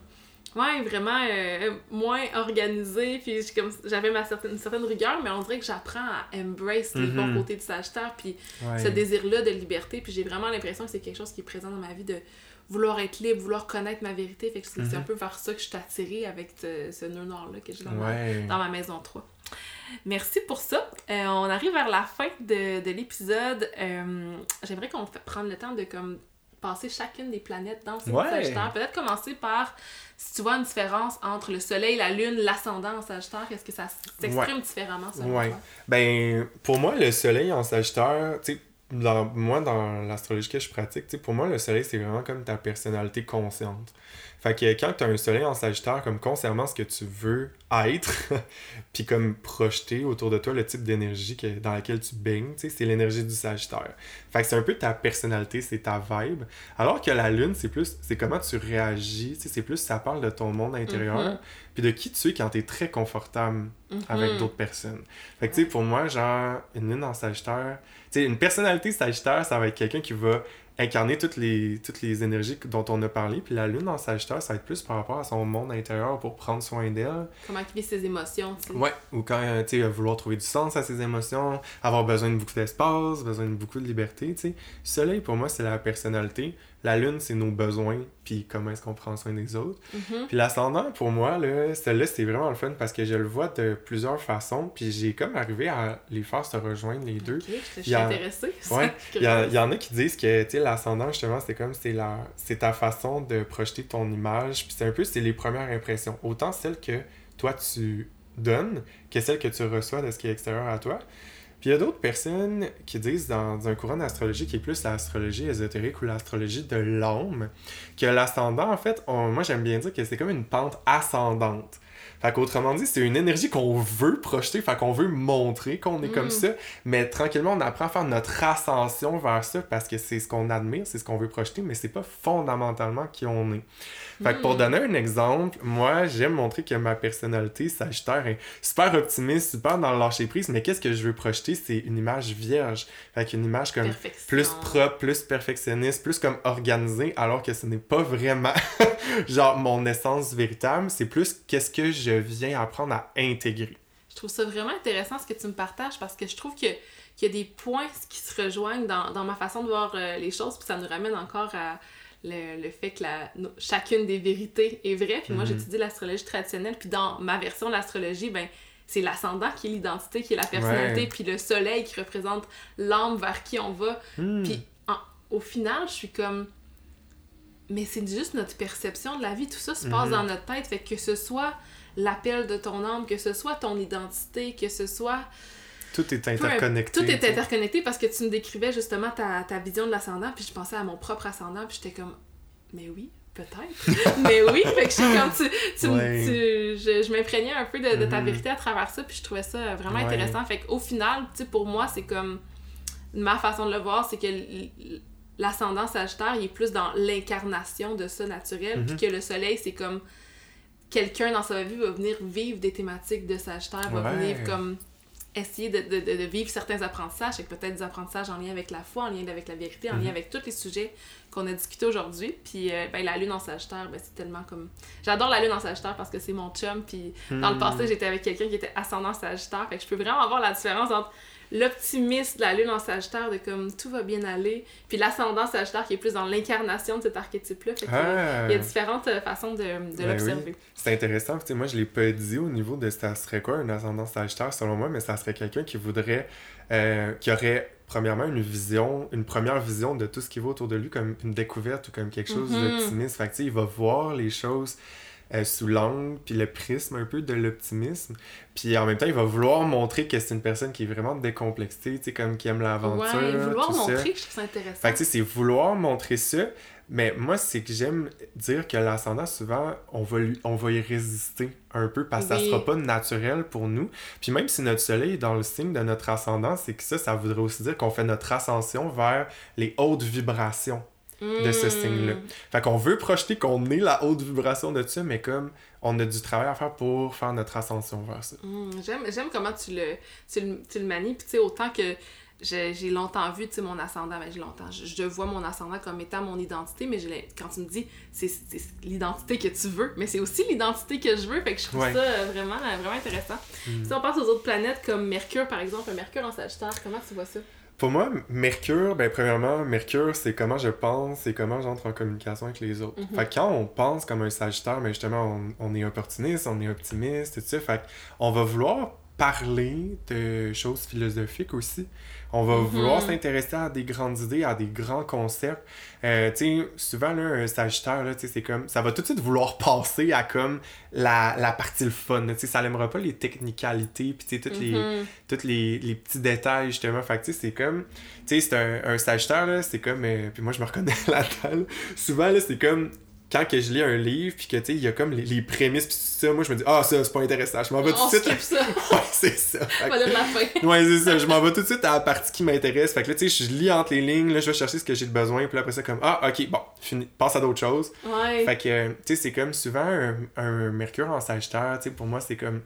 ouais, vraiment euh, moins organisé. Puis j'avais ma certaine, une certaine rigueur, mais on dirait que j'apprends à embrace les bons mhm. côtés du Sagittaire, puis ce désir-là de liberté. Puis j'ai vraiment l'impression que c'est quelque chose qui est présent dans ma vie de vouloir être libre, vouloir connaître ma vérité. Fait que c'est un mhm. peu vers ça que je suis attirée avec ce, nœud noir-là que j'ai dans, ma, maison 3. Merci pour ça. Euh, on arrive vers la fin de, de l'épisode. Euh, j'aimerais qu'on prenne le temps de comme passer chacune des planètes dans ce Sagittaire. Peut-être commencer par si tu vois une différence entre le soleil, la lune, l'ascendant en Sagittaire, est-ce que ça s'exprime différemment selon ouais. Ben, pour moi, le soleil en Sagittaire, tu sais, moi, dans l'astrologie que je pratique, pour moi, le soleil, c'est vraiment comme ta personnalité consciente. Fait que quand tu as un soleil en Sagittaire, comme concernant ce que tu veux être, puis comme projeter autour de toi le type d'énergie dans laquelle tu baignes, c'est l'énergie du Sagittaire. Fait que c'est un peu ta personnalité, c'est ta vibe. Alors que la Lune, c'est plus, c'est comment tu réagis, c'est plus, ça parle de ton monde intérieur, mm-hmm. puis de qui tu es quand tu es très confortable avec mm-hmm. d'autres personnes. Fait que tu sais, pour moi, genre, une Lune en Sagittaire, tu sais, une personnalité Sagittaire, ça va être quelqu'un qui va incarner toutes les, toutes les énergies dont on a parlé. Puis la lune en Sagittaire, ça va être plus par rapport à son monde intérieur pour prendre soin d'elle. Comment activer ses émotions, tu sais. Ouais, ou quand, euh, tu sais, vouloir trouver du sens à ses émotions, avoir besoin de beaucoup d'espace, besoin de beaucoup de liberté, tu sais. Soleil, pour moi, c'est la personnalité la lune, c'est nos besoins, puis comment est-ce qu'on prend soin des autres. Mm-hmm. Puis l'ascendant, pour moi, là, celle-là, c'est vraiment le fun parce que je le vois de plusieurs façons, puis j'ai comme arrivé à les faire se rejoindre les deux. je suis intéressée. Ouais, il y, y, en a qui disent que, tu sais, l'ascendant, justement, c'est comme, c'est la... c'est ta façon de projeter ton image, puis c'est un peu, c'est les premières impressions. Autant celles que toi, tu donnes que celles que tu reçois de ce qui est extérieur à toi. Puis il y a d'autres personnes qui disent dans, un courant d'astrologie qui est plus l'astrologie ésotérique ou l'astrologie de l'âme, que l'ascendant, en fait, moi j'aime bien dire que c'est comme une pente ascendante. Fait qu'autrement dit, c'est une énergie qu'on veut projeter, fait qu'on veut montrer qu'on est comme mm. ça, mais tranquillement, on apprend à faire notre ascension vers ça parce que c'est ce qu'on admire, c'est ce qu'on veut projeter, mais c'est pas fondamentalement qui on est. Fait que pour donner un exemple, moi, j'aime montrer que ma personnalité Sagittaire est super optimiste, super dans le lâcher prise, mais qu'est-ce que je veux projeter? C'est une image vierge. Fait qu'une image comme plus propre, plus perfectionniste, plus comme organisée, alors que ce n'est pas vraiment genre mon essence véritable, c'est plus qu'est-ce que je viens apprendre à intégrer. Je trouve ça vraiment intéressant ce que tu me partages parce que je trouve que qu'il y a des points qui se rejoignent dans, dans ma façon de voir euh, les choses, puis ça nous ramène encore à le, le fait que la, chacune des vérités est vraie. Puis moi, mhm. j'étudie l'astrologie traditionnelle, puis dans ma version de l'astrologie, ben, c'est l'ascendant qui est l'identité, qui est la personnalité, puis le soleil qui représente l'âme vers qui on va. Hmm. Puis au final, je suis comme mais c'est juste notre perception de la vie, tout ça se passe mhm. dans notre tête, fait que ce soit l'appel de ton âme, que ce soit ton identité, que ce soit Tout est interconnecté. Tout est interconnecté parce que tu me décrivais justement ta, ta vision de l'ascendant, puis je pensais à mon propre ascendant, puis j'étais comme, mais oui, peut-être. mais oui, fait que je comme tu, tu, tu je, je m'imprégnais un peu de, de ta mm-hmm. vérité à travers ça, puis je trouvais ça vraiment intéressant. Fait qu'au final, tu sais, pour moi, c'est comme ma façon de le voir, c'est que l'ascendant sagittaire, il est plus dans l'incarnation de ça naturel, puis mm-hmm. que le soleil, c'est comme quelqu'un dans sa vie va venir vivre des thématiques de sagittaire, va venir comme essayer de, de, de, vivre certains apprentissages, et peut-être des apprentissages en lien avec la foi, en lien avec la vérité, en lien mm-hmm. avec tous les sujets qu'on a discuté aujourd'hui. Puis euh, ben, la lune en Sagittaire, ben, c'est tellement comme. J'adore la lune en Sagittaire parce que c'est mon chum. Puis dans le passé, hmm. j'étais avec quelqu'un qui était ascendant Sagittaire. Fait que je peux vraiment voir la différence entre l'optimisme de la lune en Sagittaire, de comme tout va bien aller, puis l'ascendant Sagittaire qui est plus dans l'incarnation de cet archétype-là. Fait ah. il y a différentes euh, façons de, de ben l'observer. C'est intéressant. moi, je l'ai pas dit au niveau de ça serait quoi un ascendant Sagittaire selon moi, mais ça serait quelqu'un qui voudrait. Euh, qui aurait premièrement une vision, une première vision de tout ce qui va autour de lui comme une découverte ou comme quelque chose mm-hmm. d'optimiste. Fait que, il va voir les choses euh, sous l'angle puis le prisme un peu de l'optimisme. Puis en même temps, il va vouloir montrer que c'est une personne qui est vraiment décomplexée, tu sais, comme qui aime l'aventure. Ouais, vouloir montrer, je trouve ça intéressant. Fait que, tu sais, c'est vouloir montrer ça. Mais moi, c'est que j'aime dire que l'ascendant, souvent, on va, lui, on va y résister un peu parce que ça sera pas naturel pour nous. Puis même si notre soleil est dans le signe de notre ascendant, c'est que ça, ça voudrait aussi dire qu'on fait notre ascension vers les hautes vibrations de ce hmm. signe-là. Fait qu'on veut projeter qu'on est la haute vibration de ça, mais comme on a du travail à faire pour faire notre ascension vers ça. Hmm, j'aime comment tu le, tu le, tu le manies, puis tu sais, autant que j'ai longtemps vu, tu sais, mon ascendant, ben, j'ai longtemps, je, vois mon ascendant comme étant mon identité, mais quand tu me dis, c'est l'identité que tu veux, mais c'est aussi l'identité que je veux, fait que je trouve ça vraiment, vraiment intéressant. Hmm. Si on passe aux autres planètes, comme Mercure, par exemple, Mercure en Sagittaire, comment tu vois ça? Pour moi, Mercure, ben premièrement, Mercure, c'est comment je pense, c'est comment j'entre en communication avec les autres. Mhm. Fait que quand on pense comme un Sagittaire, ben justement, on, on est opportuniste, on est optimiste, tout ça. Fait on va vouloir parler de choses philosophiques aussi. On va vouloir mhm. s'intéresser à des grandes idées, à des grands concepts. Euh, tu sais, souvent, là, un sagittaire, là, c'est comme... Ça va tout de suite vouloir passer à comme la, la partie le fun. Tu sais, ça n'aimera pas les technicalités, puis tu sais, tous, les, mhm. toutes les, les, petits détails, justement. Fait tu sais, c'est comme... Tu sais, c'est un, un sagittaire, là, c'est comme... Euh, puis moi, je me reconnais là-dedans. Souvent, là, c'est comme quand que je lis un livre puis que tu sais il y a comme les, prémices puis tout ça moi je me dis ah ça c'est pas intéressant. Je m'en vais tout de suite. ça. ouais c'est ça. Va la fin. Ouais c'est ça. Je m'en vais tout de suite à la partie qui m'intéresse. Fait que là tu sais je lis entre les lignes là je vais chercher ce que j'ai besoin puis après ça comme ah ok bon fini passe à d'autres choses. Ouais. Fait que tu sais c'est comme souvent un, mercure en sagittaire tu sais pour moi c'est comme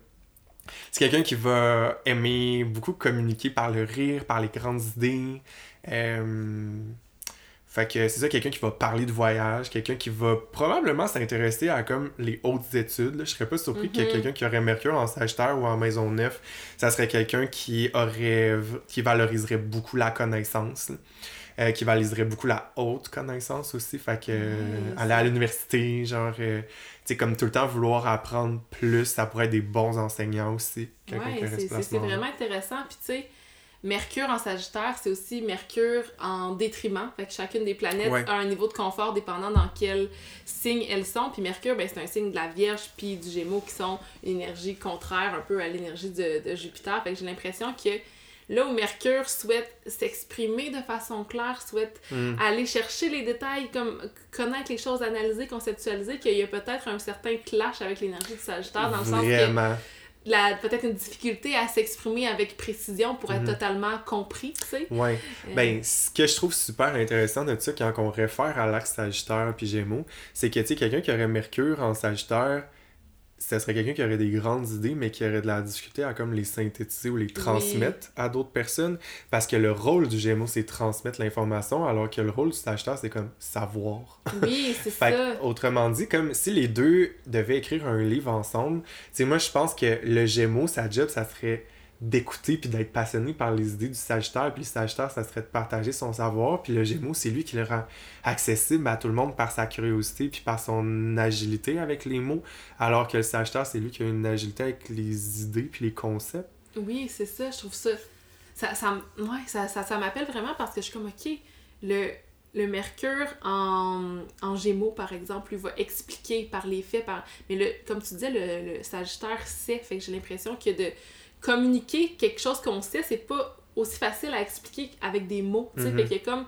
c'est quelqu'un qui va aimer beaucoup communiquer par le rire par les grandes idées. Euh fait que c'est ça, quelqu'un qui va parler de voyage, quelqu'un qui va probablement s'intéresser à comme les hautes études. Je serais pas surpris que mhm. quelqu'un qui aurait Mercure en Sagittaire ou en Maison 9, ça serait quelqu'un qui aurait qui valoriserait beaucoup la connaissance. Euh, qui valoriserait beaucoup la haute connaissance aussi. Fait que aller à l'université, genre, euh, tu sais, comme tout le temps vouloir apprendre plus, ça pourrait être des bons enseignants aussi. Ouais, c'est vraiment intéressant. Puis tu sais, Mercure en Sagittaire, c'est aussi Mercure en détriment. Fait que chacune des planètes a un niveau de confort dépendant dans quel signe elles sont. Puis Mercure, ben, c'est un signe de la Vierge puis du Gémeaux qui sont une énergie contraire un peu à l'énergie de, Jupiter. Fait que j'ai l'impression que là où Mercure souhaite s'exprimer de façon claire, souhaite hmm. aller chercher les détails, comme connaître les choses, analyser, conceptualiser, qu'il y a peut-être un certain clash avec l'énergie du Sagittaire dans le sens que peut-être une difficulté à s'exprimer avec précision pour être mhm. totalement compris, tu sais. Ouais. Euh, ben, ce que je trouve super intéressant de ça, quand on réfère à l'axe Sagittaire puis Gémeaux, c'est que, tu sais, quelqu'un qui aurait Mercure en Sagittaire, ce serait quelqu'un qui aurait des grandes idées, mais qui aurait de la difficulté à comme les synthétiser ou les transmettre à d'autres personnes. Parce que le rôle du Gémeaux, c'est transmettre l'information, alors que le rôle du Sagittaire, c'est comme savoir. Oui, c'est ça. Autrement dit, comme si les deux devaient écrire un livre ensemble, tu sais, moi, je pense que le Gémeaux, sa job, ça serait d'écouter puis d'être passionné par les idées du Sagittaire. Puis le Sagittaire, ça serait de partager son savoir. Puis le Gémeaux, c'est lui qui le rend accessible à tout le monde par sa curiosité puis par son agilité avec les mots. Alors que le Sagittaire, c'est lui qui a une agilité avec les idées puis les concepts. Oui, c'est ça. Je trouve ça. Ça, ça, ouais, ça, m'appelle vraiment parce que je suis comme, OK, le, Mercure en, en, Gémeaux, par exemple, lui va expliquer par les faits. Par... Mais comme tu disais, le, le Sagittaire sait. Fait que j'ai l'impression que de communiquer quelque chose qu'on sait, c'est pas aussi facile à expliquer avec des mots. Tu sais, fait que comme.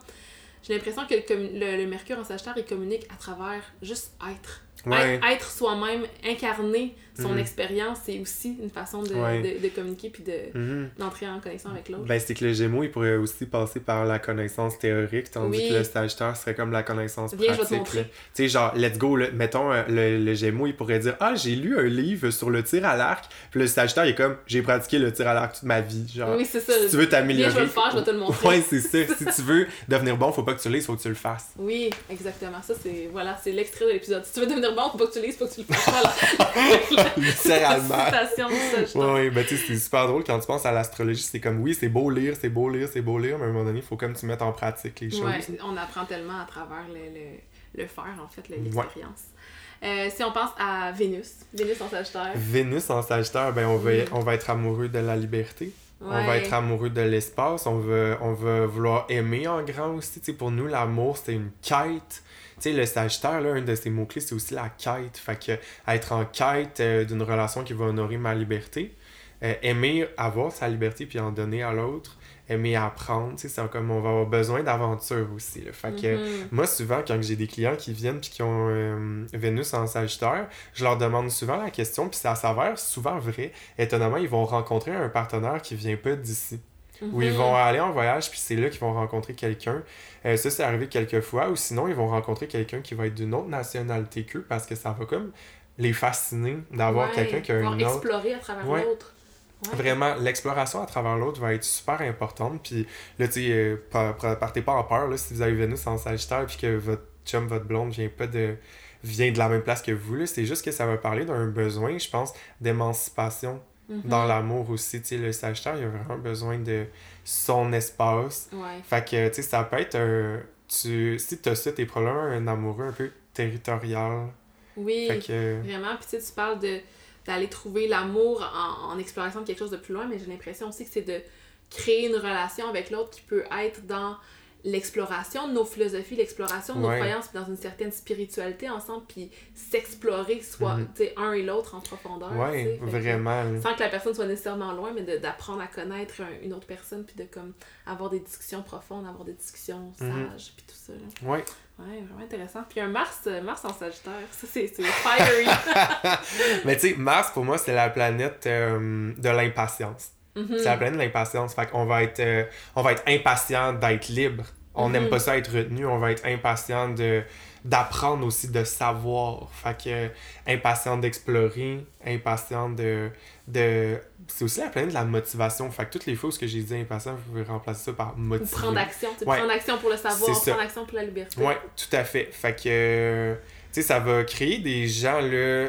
J'ai l'impression que le, le, le Mercure en Sagittaire, il communique à travers juste être. Ouais. Être, être soi-même, incarner son Mhm. expérience, c'est aussi une façon de, Ouais. de, de communiquer puis de, Mhm. d'entrer en connexion avec l'autre. Ben, c'est que le Gémeaux, il pourrait aussi passer par la connaissance théorique, tandis Oui. que le Sagittaire serait comme la connaissance Viens, je vais te pratique. Tu sais, genre, let's go, mettons, euh, le, le Gémeaux, il pourrait dire Ah, j'ai lu un livre sur le tir à l'arc. Puis le Sagittaire, il est comme J'ai pratiqué le tir à l'arc toute ma vie. Genre, oui, c'est ça. si tu veux t'améliorer. Je vais le faire, je vais te le montrer. Ouais, c'est ça. si tu veux devenir bon, faut pas que tu le lises, faut que tu le fasses. Oui, exactement. Ça, c'est voilà, c'est l'extrait de l'épisode. Si tu veux devenir bon, faut pas que tu lises, faut que tu le fasses. Voilà. Littéralement. Ouais, ben tu sais, c'est super drôle quand tu penses à l'astrologie. C'est comme, oui, c'est beau lire, c'est beau lire, c'est beau lire, mais à un moment donné, il faut comme tu mettes en pratique les choses. Ouais, on apprend tellement à travers le, le, le faire, en fait, l'expérience. Euh, si on pense à Vénus, Vénus en Sagittaire. Vénus en Sagittaire, ben on va, Mm. on va être amoureux de la liberté. On va être amoureux de l'espace. On va, on va vouloir aimer en grand aussi. Tu sais, pour nous, l'amour, c'est une quête. Tu sais, le Sagittaire, là, un de ses mots-clés, c'est aussi la quête. Fait que être en quête euh, d'une relation qui va honorer ma liberté. Euh, aimer avoir sa liberté puis en donner à l'autre. Aimer apprendre. Tu sais, c'est comme on va avoir besoin d'aventure aussi. Là. Fait que Mhm. moi, souvent, quand j'ai des clients qui viennent puis qui ont euh, Vénus en Sagittaire, je leur demande souvent la question, puis ça s'avère souvent vrai. Étonnamment, ils vont rencontrer un partenaire qui vient pas d'ici. Ou ils Mhm. vont aller en voyage, puis c'est là qu'ils vont rencontrer quelqu'un. Euh, ça, c'est arrivé quelques fois. Ou sinon, ils vont rencontrer quelqu'un qui va être d'une autre nationalité qu'eux, parce que ça va comme les fasciner d'avoir Ouais, quelqu'un qui a une autre... explorer à travers Ouais. l'autre. Ouais. Vraiment, l'exploration à travers l'autre va être super importante. Puis là, tu sais, euh, pa- pa- partez pas en peur là, si vous avez Vénus en Sagittaire puis que votre chum, votre blonde vient pas de vient de la même place que vous. là. C'est juste que ça va parler d'un besoin, je pense, d'émancipation Mhm. dans l'amour aussi. Tu sais, le Sagittaire, il a vraiment besoin de son espace. Ouais. Fait que, tu sais, ça peut être un... Tu, si tu as ça, t'es probablement un amoureux un peu territorial. Oui, Fait que... vraiment. Puis tu sais, tu parles de d'aller trouver l'amour en, en exploration de quelque chose de plus loin, mais j'ai l'impression aussi que c'est de créer une relation avec l'autre qui peut être dans l'exploration de nos philosophies, l'exploration de nos Ouais. croyances, dans une certaine spiritualité ensemble, puis s'explorer soit, tu sais, un et l'autre en profondeur. que- vraiment. sans que la personne soit nécessairement loin, mais d'apprendre à connaître un- une autre personne, puis de comme avoir des discussions profondes, avoir des discussions Mhm. sages, puis tout ça. Là. Ouais. Ouais, vraiment intéressant. Puis un Mars, euh, Mars en Sagittaire, ça c'est c'est fiery. Mais tu sais, Mars, pour moi, c'est la planète euh, de l'impatience. Mhm. C'est la planète de l'impatience. Fait qu'on va être, euh, on va être impatient d'être libre. On n'aime Mhm. pas ça être retenu. On va être impatient de d'apprendre aussi, de savoir. Fait que impatient d'explorer, impatient de... de... C'est aussi la planète de la motivation. Fait que toutes les fois où ce que j'ai dit impatient, vous pouvez remplacer ça par Ou motivé. prendre action. Tu Ouais. prendre action pour le savoir, ça. prendre action pour la liberté. Ouais, tout à fait. Fait que, tu sais, ça va créer des gens, là,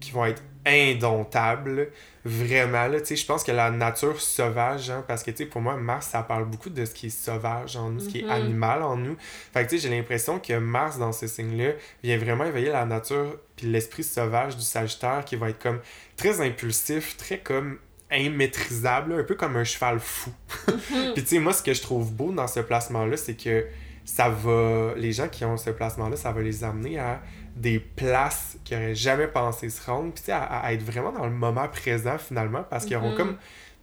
qui vont être indomptables, vraiment, là. Tu sais, je pense que la nature sauvage, hein, parce que, tu sais, pour moi, Mars, ça parle beaucoup de ce qui est sauvage en nous, ce qui est Mhm. animal en nous. Fait que, tu sais, j'ai l'impression que Mars, dans ce signe-là, vient vraiment éveiller la nature puis l'esprit sauvage du Sagittaire qui va être comme très impulsif, très comme immaîtrisable, un peu comme un cheval fou. Mhm. Puis tu sais, moi, ce que je trouve beau dans ce placement-là, c'est que ça va. Les gens qui ont ce placement-là, ça va les amener à des places qu'ils n'auraient jamais pensé se rendre. Puis à, à être vraiment dans le moment présent finalement, parce qu'ils auront Mhm. comme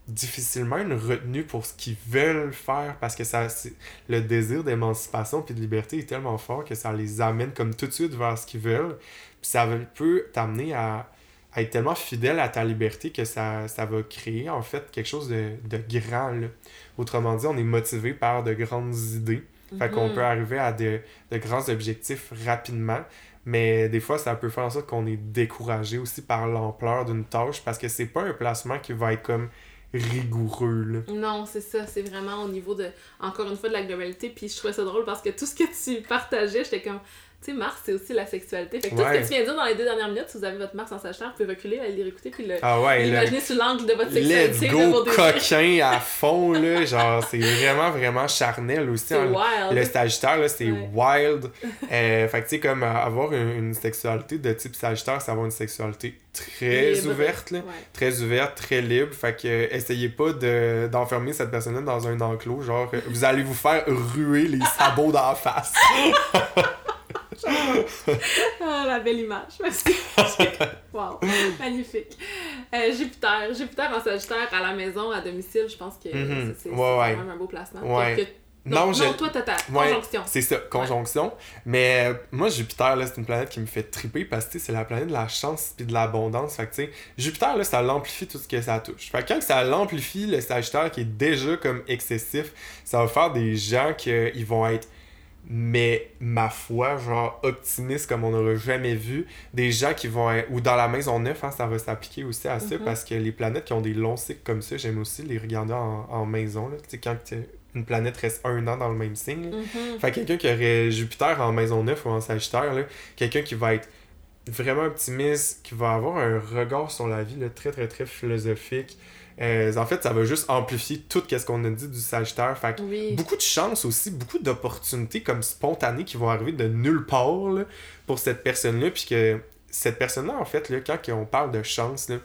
difficilement une retenue pour ce qu'ils veulent faire parce que ça le désir d'émancipation puis de liberté est tellement fort que ça les amène comme tout de suite vers ce qu'ils veulent puis ça peut t'amener à, à être tellement fidèle à ta liberté que ça, ça va créer en fait quelque chose de, de grand là. autrement dit on est motivé par de grandes idées fait qu'on Mhm. peut arriver à de, de grands objectifs rapidement mais des fois, ça peut faire en sorte qu'on est découragé aussi par l'ampleur d'une tâche parce que c'est pas un placement qui va être comme rigoureux. Là. Non, c'est ça, c'est vraiment au niveau de, encore une fois, de la globalité. Puis je trouvais ça drôle parce que tout ce que tu partageais, j'étais comme, tu sais, Mars, c'est aussi la sexualité. Fait que tout ce que tu viens de dire dans les deux dernières minutes, si vous avez votre Mars en Sagittaire, vous pouvez reculer, aller les réécouter, puis le, Ah ouais, là, l'imaginer sous l'angle de votre let's sexualité, de go désirs. coquin à fond, là. Genre, c'est vraiment, vraiment charnel aussi. C'est hein. wild. Le Sagittaire, là, c'est Ouais. wild. Euh, fait que, tu sais, comme euh, avoir une, une sexualité de type Sagittaire, c'est avoir une sexualité très Libre. ouverte, là. Ouais. Très ouverte, très libre. Fait que, euh, essayez pas de, d'enfermer cette personne-là dans un enclos. Genre, euh, vous allez vous faire ruer les sabots d'en face. ah, la belle image. Wow, magnifique. Euh, Jupiter. Jupiter en Sagittaire à la maison, à domicile, je pense que Mhm. c'est c'est Ouais, quand ouais. même un beau placement. Ouais. Que- que- Non, non, je- non, toi, t'as ta Ouais, conjonction. C'est ça, conjonction. Mais euh, moi, Jupiter, là, c'est une planète qui me fait triper parce que tu sais, c'est la planète de la chance puis de l'abondance. Fait que, tu sais, Jupiter, là, ça l'amplifie tout ce que ça touche. Fait que quand ça l'amplifie, le Sagittaire qui est déjà comme excessif, ça va faire des gens qui ils vont être, mais ma foi, genre optimistes comme on n'aurait jamais vu. Des gens qui vont être, ou dans la maison 9, hein, ça va s'appliquer aussi à ça Mhm. parce que les planètes qui ont des longs cycles comme ça, j'aime aussi les regarder en, en maison. Là. Tu sais, quand une planète reste un an dans le même signe. là. Mhm. Fait que quelqu'un qui aurait Jupiter en maison 9 ou en Sagittaire, là, quelqu'un qui va être vraiment optimiste, qui va avoir un regard sur la vie là, très très très philosophique. Euh, en fait, ça va juste amplifier tout ce qu'on a dit du Sagittaire. Fait que Oui. beaucoup de chance aussi, beaucoup d'opportunités comme spontanées qui vont arriver de nulle part là, pour cette personne-là. Puis que cette personne-là, en fait, là, quand on parle de chance, là,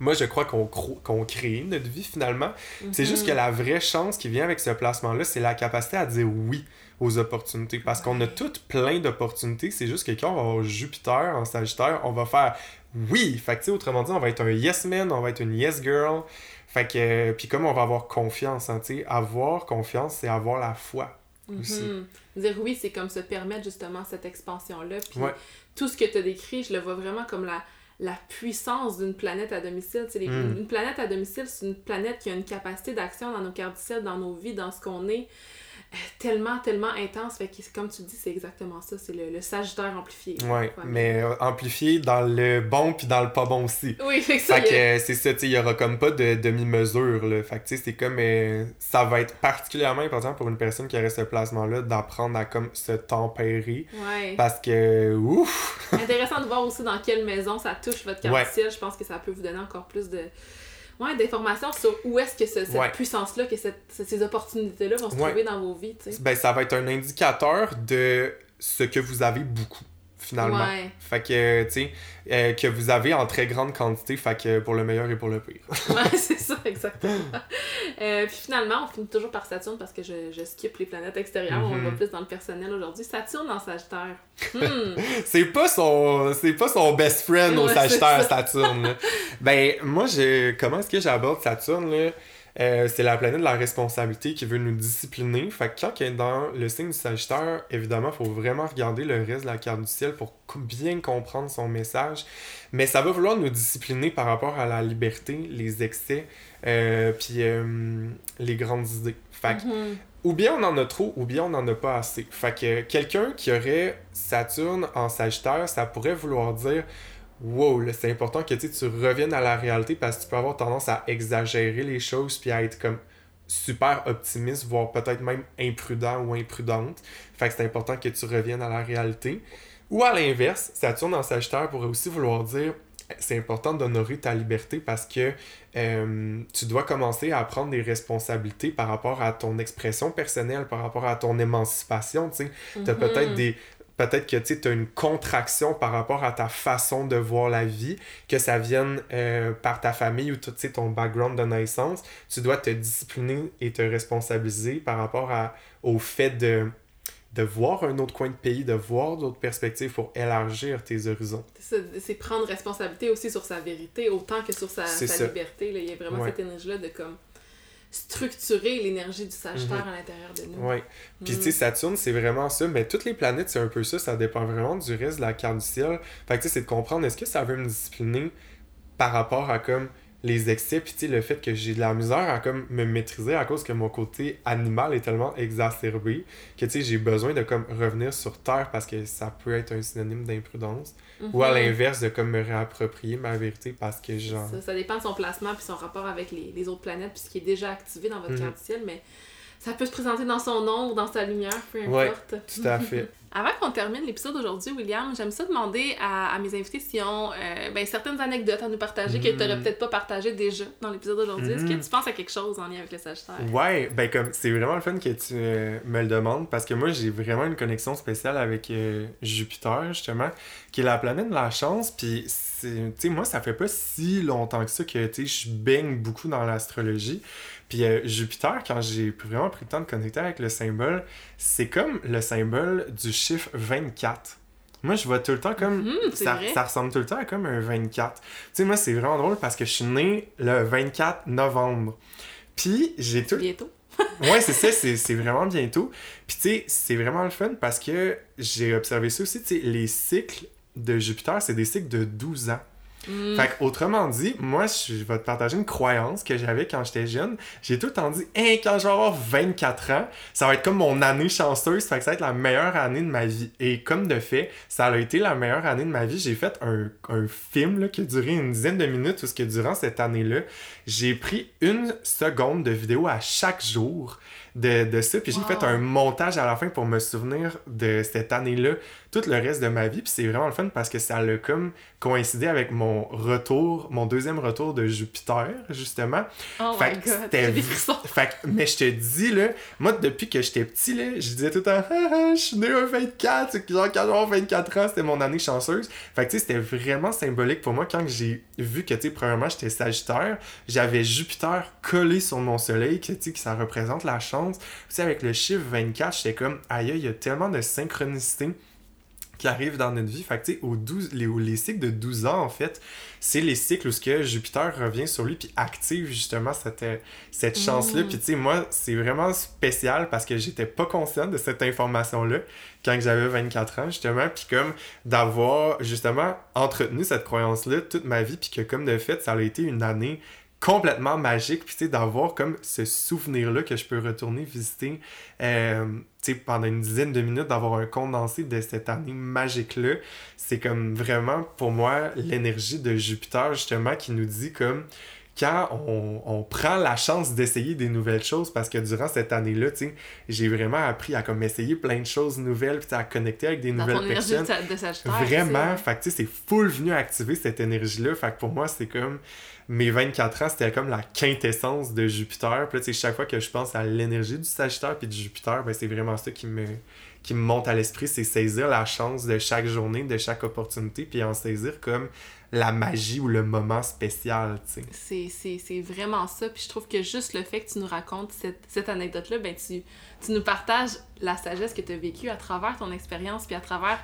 moi je crois qu'on qu'on crée notre vie finalement. C'est juste que Mhm. la vraie chance qui vient avec ce placement-là, c'est la capacité à dire oui aux opportunités. Parce qu'on a toutes plein d'opportunités. C'est juste que quand on va avoir Jupiter en Sagittaire, on va faire oui. Fait que, autrement dit, on va être un yes man, on va être une yes girl. Fait que, euh, puis comme on va avoir confiance, hein, avoir confiance, c'est avoir la foi. aussi. Mhm. Dire oui, c'est comme se permettre justement cette expansion-là. Puis Ouais. tout ce que tu as décrit, je le vois vraiment comme la, la puissance d'une planète à domicile. Tu sais, les- Mm. Une planète à domicile, c'est une planète qui a une capacité d'action dans nos cardicelles, dans nos vies, dans ce qu'on est, tellement, tellement intense. Fait que comme tu dis, c'est exactement ça. C'est le, le Sagittaire amplifié. Ouais. mais euh, amplifié dans le bon puis dans le pas bon aussi. Oui, fait que ça, Fait que a- euh, c'est ça, tu sais, il y aura comme pas de demi-mesure, là. Fait que tu sais, c'est comme... euh, ça va être particulièrement important pour une personne qui aurait ce placement-là d'apprendre à comme se tempérer. Ouais. Parce que, ouf! Intéressant de voir aussi dans quelle maison ça touche votre Ouais. caractère. Je pense que ça peut vous donner encore plus de ouais, d'informations sur où est-ce que ce- cette Ouais. puissance-là, que cette- ces opportunités-là vont se Ouais. trouver dans vos vies. tu sais. Ben, ça va être un indicateur de ce que vous avez beaucoup, finalement. Ouais. Fait que, tu sais, euh, que vous avez en très grande quantité, fait que pour le meilleur et pour le pire. ouais, c'est ça, exactement. Euh, puis finalement, on finit toujours par Saturne parce que je, je skip les planètes extérieures. On Mhm. va plus dans le personnel aujourd'hui. Saturne en Sagittaire. Hmm. c'est pas son c'est pas son best friend au Sagittaire. Saturne. ben moi je comment est-ce que j'aborde Saturne là? Euh, c'est la planète de la responsabilité qui veut nous discipliner. Fait que quand est dans le signe du Sagittaire, évidemment, il faut vraiment regarder le reste de la carte du ciel pour bien comprendre son message. Mais ça va vouloir nous discipliner par rapport à la liberté, les excès, euh, puis euh, les grandes idées. Fait que Mhm. ou bien on en a trop, ou bien on en a pas assez. Fait que quelqu'un qui aurait Saturne en Sagittaire, ça pourrait vouloir dire Wow, c'est important que tu reviennes à la réalité parce que tu peux avoir tendance à exagérer les choses puis à être comme super optimiste, voire peut-être même imprudent ou imprudente. Fait que c'est important que tu reviennes à la réalité. Ou à l'inverse, Saturne en Sagittaire pourrait aussi vouloir dire c'est important d'honorer ta liberté parce que euh, tu dois commencer à prendre des responsabilités par rapport à ton expression personnelle, par rapport à ton émancipation, tu sais. T'as Mhm. peut-être des peut-être que tu as une contraction par rapport à ta façon de voir la vie, que ça vienne euh, par ta famille ou ton background de naissance. Tu dois te discipliner et te responsabiliser par rapport à, au fait de, de voir un autre coin de pays, de voir d'autres perspectives pour élargir tes horizons. C'est prendre responsabilité aussi sur sa vérité autant que sur sa, liberté. là. Il y a vraiment Ouais. cette énergie-là de comme structurer l'énergie du Sagittaire Mhm. à l'intérieur de nous. Ouais. Puis Mm. tu sais, Saturne, c'est vraiment ça. Mais toutes les planètes, c'est un peu ça. Ça dépend vraiment du reste de la carte du ciel. Fait que tu sais, c'est de comprendre est-ce que ça veut me discipliner par rapport à comme les excès, puis le fait que j'ai de la misère à comme me maîtriser à cause que mon côté animal est tellement exacerbé que tu sais, j'ai besoin de comme revenir sur terre parce que ça peut être un synonyme d'imprudence. Ou à Mhm. l'inverse, de comme me réapproprier ma vérité parce que genre. Ça, ça dépend de son placement puis son rapport avec les, les autres planètes puis ce qui est déjà activé dans votre carte du ciel, mais ça peut se présenter dans son ombre, dans sa lumière, peu Ouais. importe. Tout à fait. Avant qu'on termine l'épisode d'aujourd'hui, William, j'aime ça demander à, à mes invités s'ils ont euh, ben, certaines anecdotes à nous partager que Mhm. tu n'aurais peut-être pas partagées déjà dans l'épisode d'aujourd'hui. Est-ce que Mhm. tu penses à quelque chose en lien avec le Sagittaire? Ouais, ben comme c'est vraiment le fun que tu euh, me le demandes parce que moi j'ai vraiment une connexion spéciale avec euh, Jupiter justement, qui est la planète de la chance. Puis c'est- tu sais moi ça fait pas si longtemps que ça que tu sais je baigne beaucoup dans l'astrologie. Puis euh, Jupiter quand j'ai vraiment pris le temps de connecter avec le symbole, c'est comme le symbole du chiffre 24. Moi, je vois tout le temps comme. Mhm, ça, ressemble tout le temps à comme un 24. Tu sais, moi, c'est vraiment drôle parce que je suis né le 24 novembre. Puis, j'ai tout. Bientôt. Ouais, c'est ça, c'est c'est vraiment bientôt. Puis, tu sais, c'est vraiment le fun parce que j'ai observé ça aussi. Tu sais, les cycles de Jupiter, c'est des cycles de 12 ans. Mm. Fait autrement dit, moi, je vais te partager une croyance que j'avais quand j'étais jeune. J'ai tout le temps dit, hein, quand je vais avoir 24 ans, ça va être comme mon année chanceuse. Fait que ça va être la meilleure année de ma vie. Et comme de fait, ça a été la meilleure année de ma vie. J'ai fait un, un film là, qui a duré une dizaine de minutes, parce que durant cette année-là, j'ai pris une seconde de vidéo à chaque jour de, de ça. Puis j'ai Wow. fait un montage à la fin pour me souvenir de cette année-là, tout le reste de ma vie. Puis c'est vraiment le fun parce que ça a comme coïncidé avec mon retour, mon deuxième retour de Jupiter, justement. Oh Fait my que god, frissons. Fait que, mais je te dis, là, moi, depuis que j'étais petit, là, je disais tout le temps, ah, ah, je suis né un 24, c'est que genre, quand j'avais 24 ans, c'était mon année chanceuse. Fait que, tu sais, c'était vraiment symbolique pour moi quand j'ai vu que, tu sais, premièrement, j'étais Sagittaire, j'avais Jupiter collé sur mon soleil, que, tu sais, que ça représente la chance. Tu sais, avec le chiffre 24, j'étais comme, aïe, il y a tellement de synchronicité qui arrivent dans notre vie. Fait que, tu sais, aux 12, les, les cycles de 12 ans, en fait, c'est les cycles où ce que Jupiter revient sur lui puis active justement cette, euh, cette Mm. chance-là. Puis, tu sais, moi, c'est vraiment spécial parce que j'étais pas consciente de cette information-là quand j'avais 24 ans, justement. Puis, comme d'avoir justement entretenu cette croyance-là toute ma vie, puis que, comme de fait, ça a été une année complètement magique, puis tu sais, d'avoir comme ce souvenir-là que je peux retourner visiter, euh, tu sais, pendant une dizaine de minutes, d'avoir un condensé de cette année magique-là, c'est comme vraiment, pour moi, l'énergie de Jupiter, justement, qui nous dit comme, quand on, on prend la chance d'essayer des nouvelles choses, parce que durant cette année-là, j'ai vraiment appris à comme essayer plein de choses nouvelles, puis à connecter avec des Dans nouvelles ton personnes. de, de Sagittaire. Vraiment, c'est- fait que c'est full venu activer cette énergie-là. Fait que pour moi, c'est comme mes 24 ans, c'était comme la quintessence de Jupiter. Puis là, tu sais, chaque fois que je pense à l'énergie du Sagittaire puis de Jupiter, ben c'est vraiment ça qui me, qui me monte à l'esprit, c'est saisir la chance de chaque journée, de chaque opportunité, puis en saisir comme la magie ou le moment spécial, tu sais. C'est, vraiment ça. Puis je trouve que juste le fait que tu nous racontes cette, cette anecdote-là, ben tu, tu nous partages la sagesse que tu as vécue à travers ton expérience, puis à travers.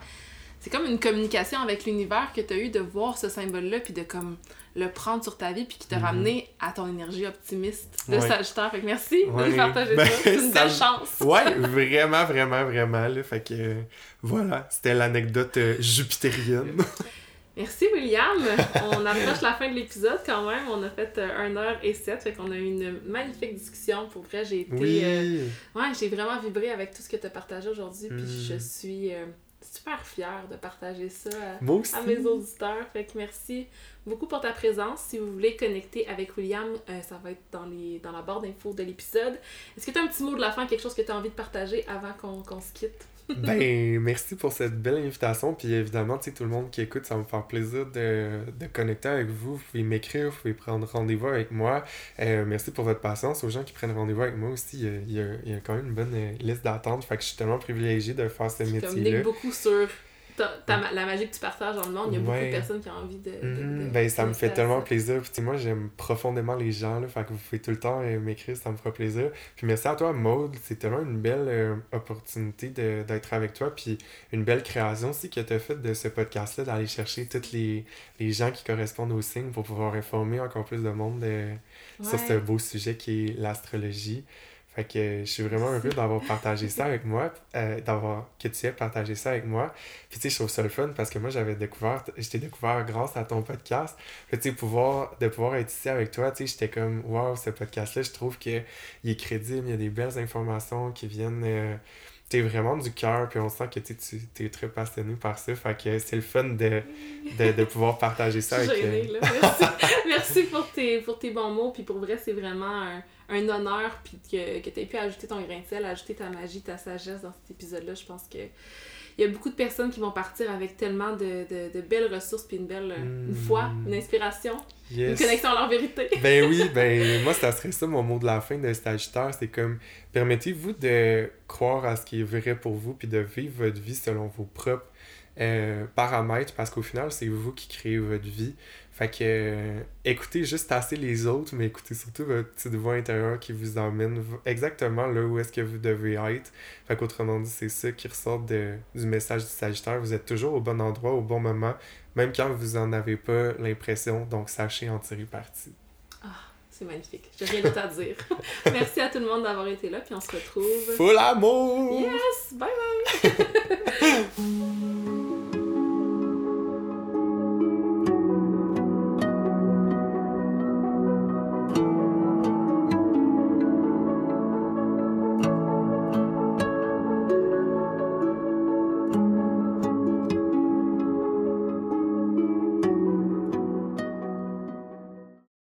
C'est comme une communication avec l'univers que tu as eu de voir ce symbole-là, puis de comme le prendre sur ta vie, puis qui t'a Mhm. ramené à ton énergie optimiste de Ouais. Sagittaire. Fait que merci Ouais. de partager Ben, ça. C'est une belle chance. Ouais, vraiment, vraiment, vraiment. Là. Fait que euh, voilà, c'était l'anecdote euh, jupitérienne. Merci William. On approche la fin de l'épisode quand même. On a fait 1 heure et 7, fait qu'on a eu une magnifique discussion. Pour vrai, j'ai été. Oui. euh, Ouais, j'ai vraiment vibré avec tout ce que tu as partagé aujourd'hui. Puis Mm. je suis euh, super fière de partager ça à, mes auditeurs. Fait que merci beaucoup pour ta présence. Si vous voulez connecter avec William, euh, ça va être dans, les, dans la barre d'infos de l'épisode. Est-ce que tu as un petit mot de la fin, quelque chose que tu as envie de partager avant qu'on qu'on se quitte? Ben, merci pour cette belle invitation. Puis évidemment, tu tout le monde qui écoute, ça va me faire plaisir de, de connecter avec vous. Vous pouvez m'écrire, vous pouvez prendre rendez-vous avec moi. Euh, merci pour votre patience. Aux gens qui prennent rendez-vous avec moi aussi, il y a, il y a- quand même une bonne euh, liste d'attente. Fait que je suis tellement privilégié de faire ce métier-là. beaucoup sur ta- ta ma- la magie que tu partages dans le monde. Il y a beaucoup de personnes qui ont envie de. de- de- ben, ça me fait tellement ça. plaisir. Puis, moi, j'aime profondément les gens. Là, fait que vous pouvez tout le temps euh, m'écrire, ça me fera plaisir. Puis, merci à toi, Maude. C'est tellement une belle euh, opportunité d'être avec toi. Puis, une belle création aussi que tu as faite de ce podcast-là, d'aller chercher tous les, les gens qui correspondent aux signes pour pouvoir informer encore plus de monde euh, sur ce beau sujet qui est l'astrologie. Fait que je suis vraiment heureux d'avoir partagé ça avec moi, euh, d'avoir que tu aies partagé ça avec moi. Puis tu sais, je trouve ça le fun parce que moi j'avais découvert, je t'ai découvert grâce à ton podcast. Puis tu sais, pouvoir, de pouvoir être ici avec toi, tu sais, j'étais comme, waouh, ce podcast-là, je trouve qu'il est crédible, il y a des belles informations qui viennent. euh, tu sais, vraiment du cœur, puis on sent que tu es très passionné par ça. Fait que c'est le fun de, de, de pouvoir partager ça avec. suis euh, gênée, là. Merci, Merci pour, tes, pour tes bons mots. Puis pour vrai, c'est vraiment un, un honneur puis que, que tu aies pu ajouter ton grain de sel, ajouter ta magie, ta sagesse dans cet épisode-là. Je pense que il y a beaucoup de personnes qui vont partir avec tellement de, de, de belles ressources puis une belle une Mm. foi, une inspiration, yes. une connexion à leur vérité. Ben oui, ben moi, ça serait ça mon mot de la fin de Sagittaire. C'est comme, permettez-vous de croire à ce qui est vrai pour vous, puis de vivre votre vie selon vos propres euh, paramètres, parce qu'au final, c'est vous qui créez votre vie. Fait que euh, écoutez juste assez les autres, mais écoutez surtout votre petite voix intérieure qui vous emmène exactement là où est-ce que vous devez être. Fait qu'autrement dit, c'est ça qui ressort de, du message du Sagittaire. Vous êtes toujours au bon endroit, au bon moment, même quand vous en avez pas l'impression, donc sachez en tirer parti. Ah, c'est magnifique. J'ai rien d'autre à dire. Merci à tout le monde d'avoir été là, puis on se retrouve. Full amour! Yes! Bye bye!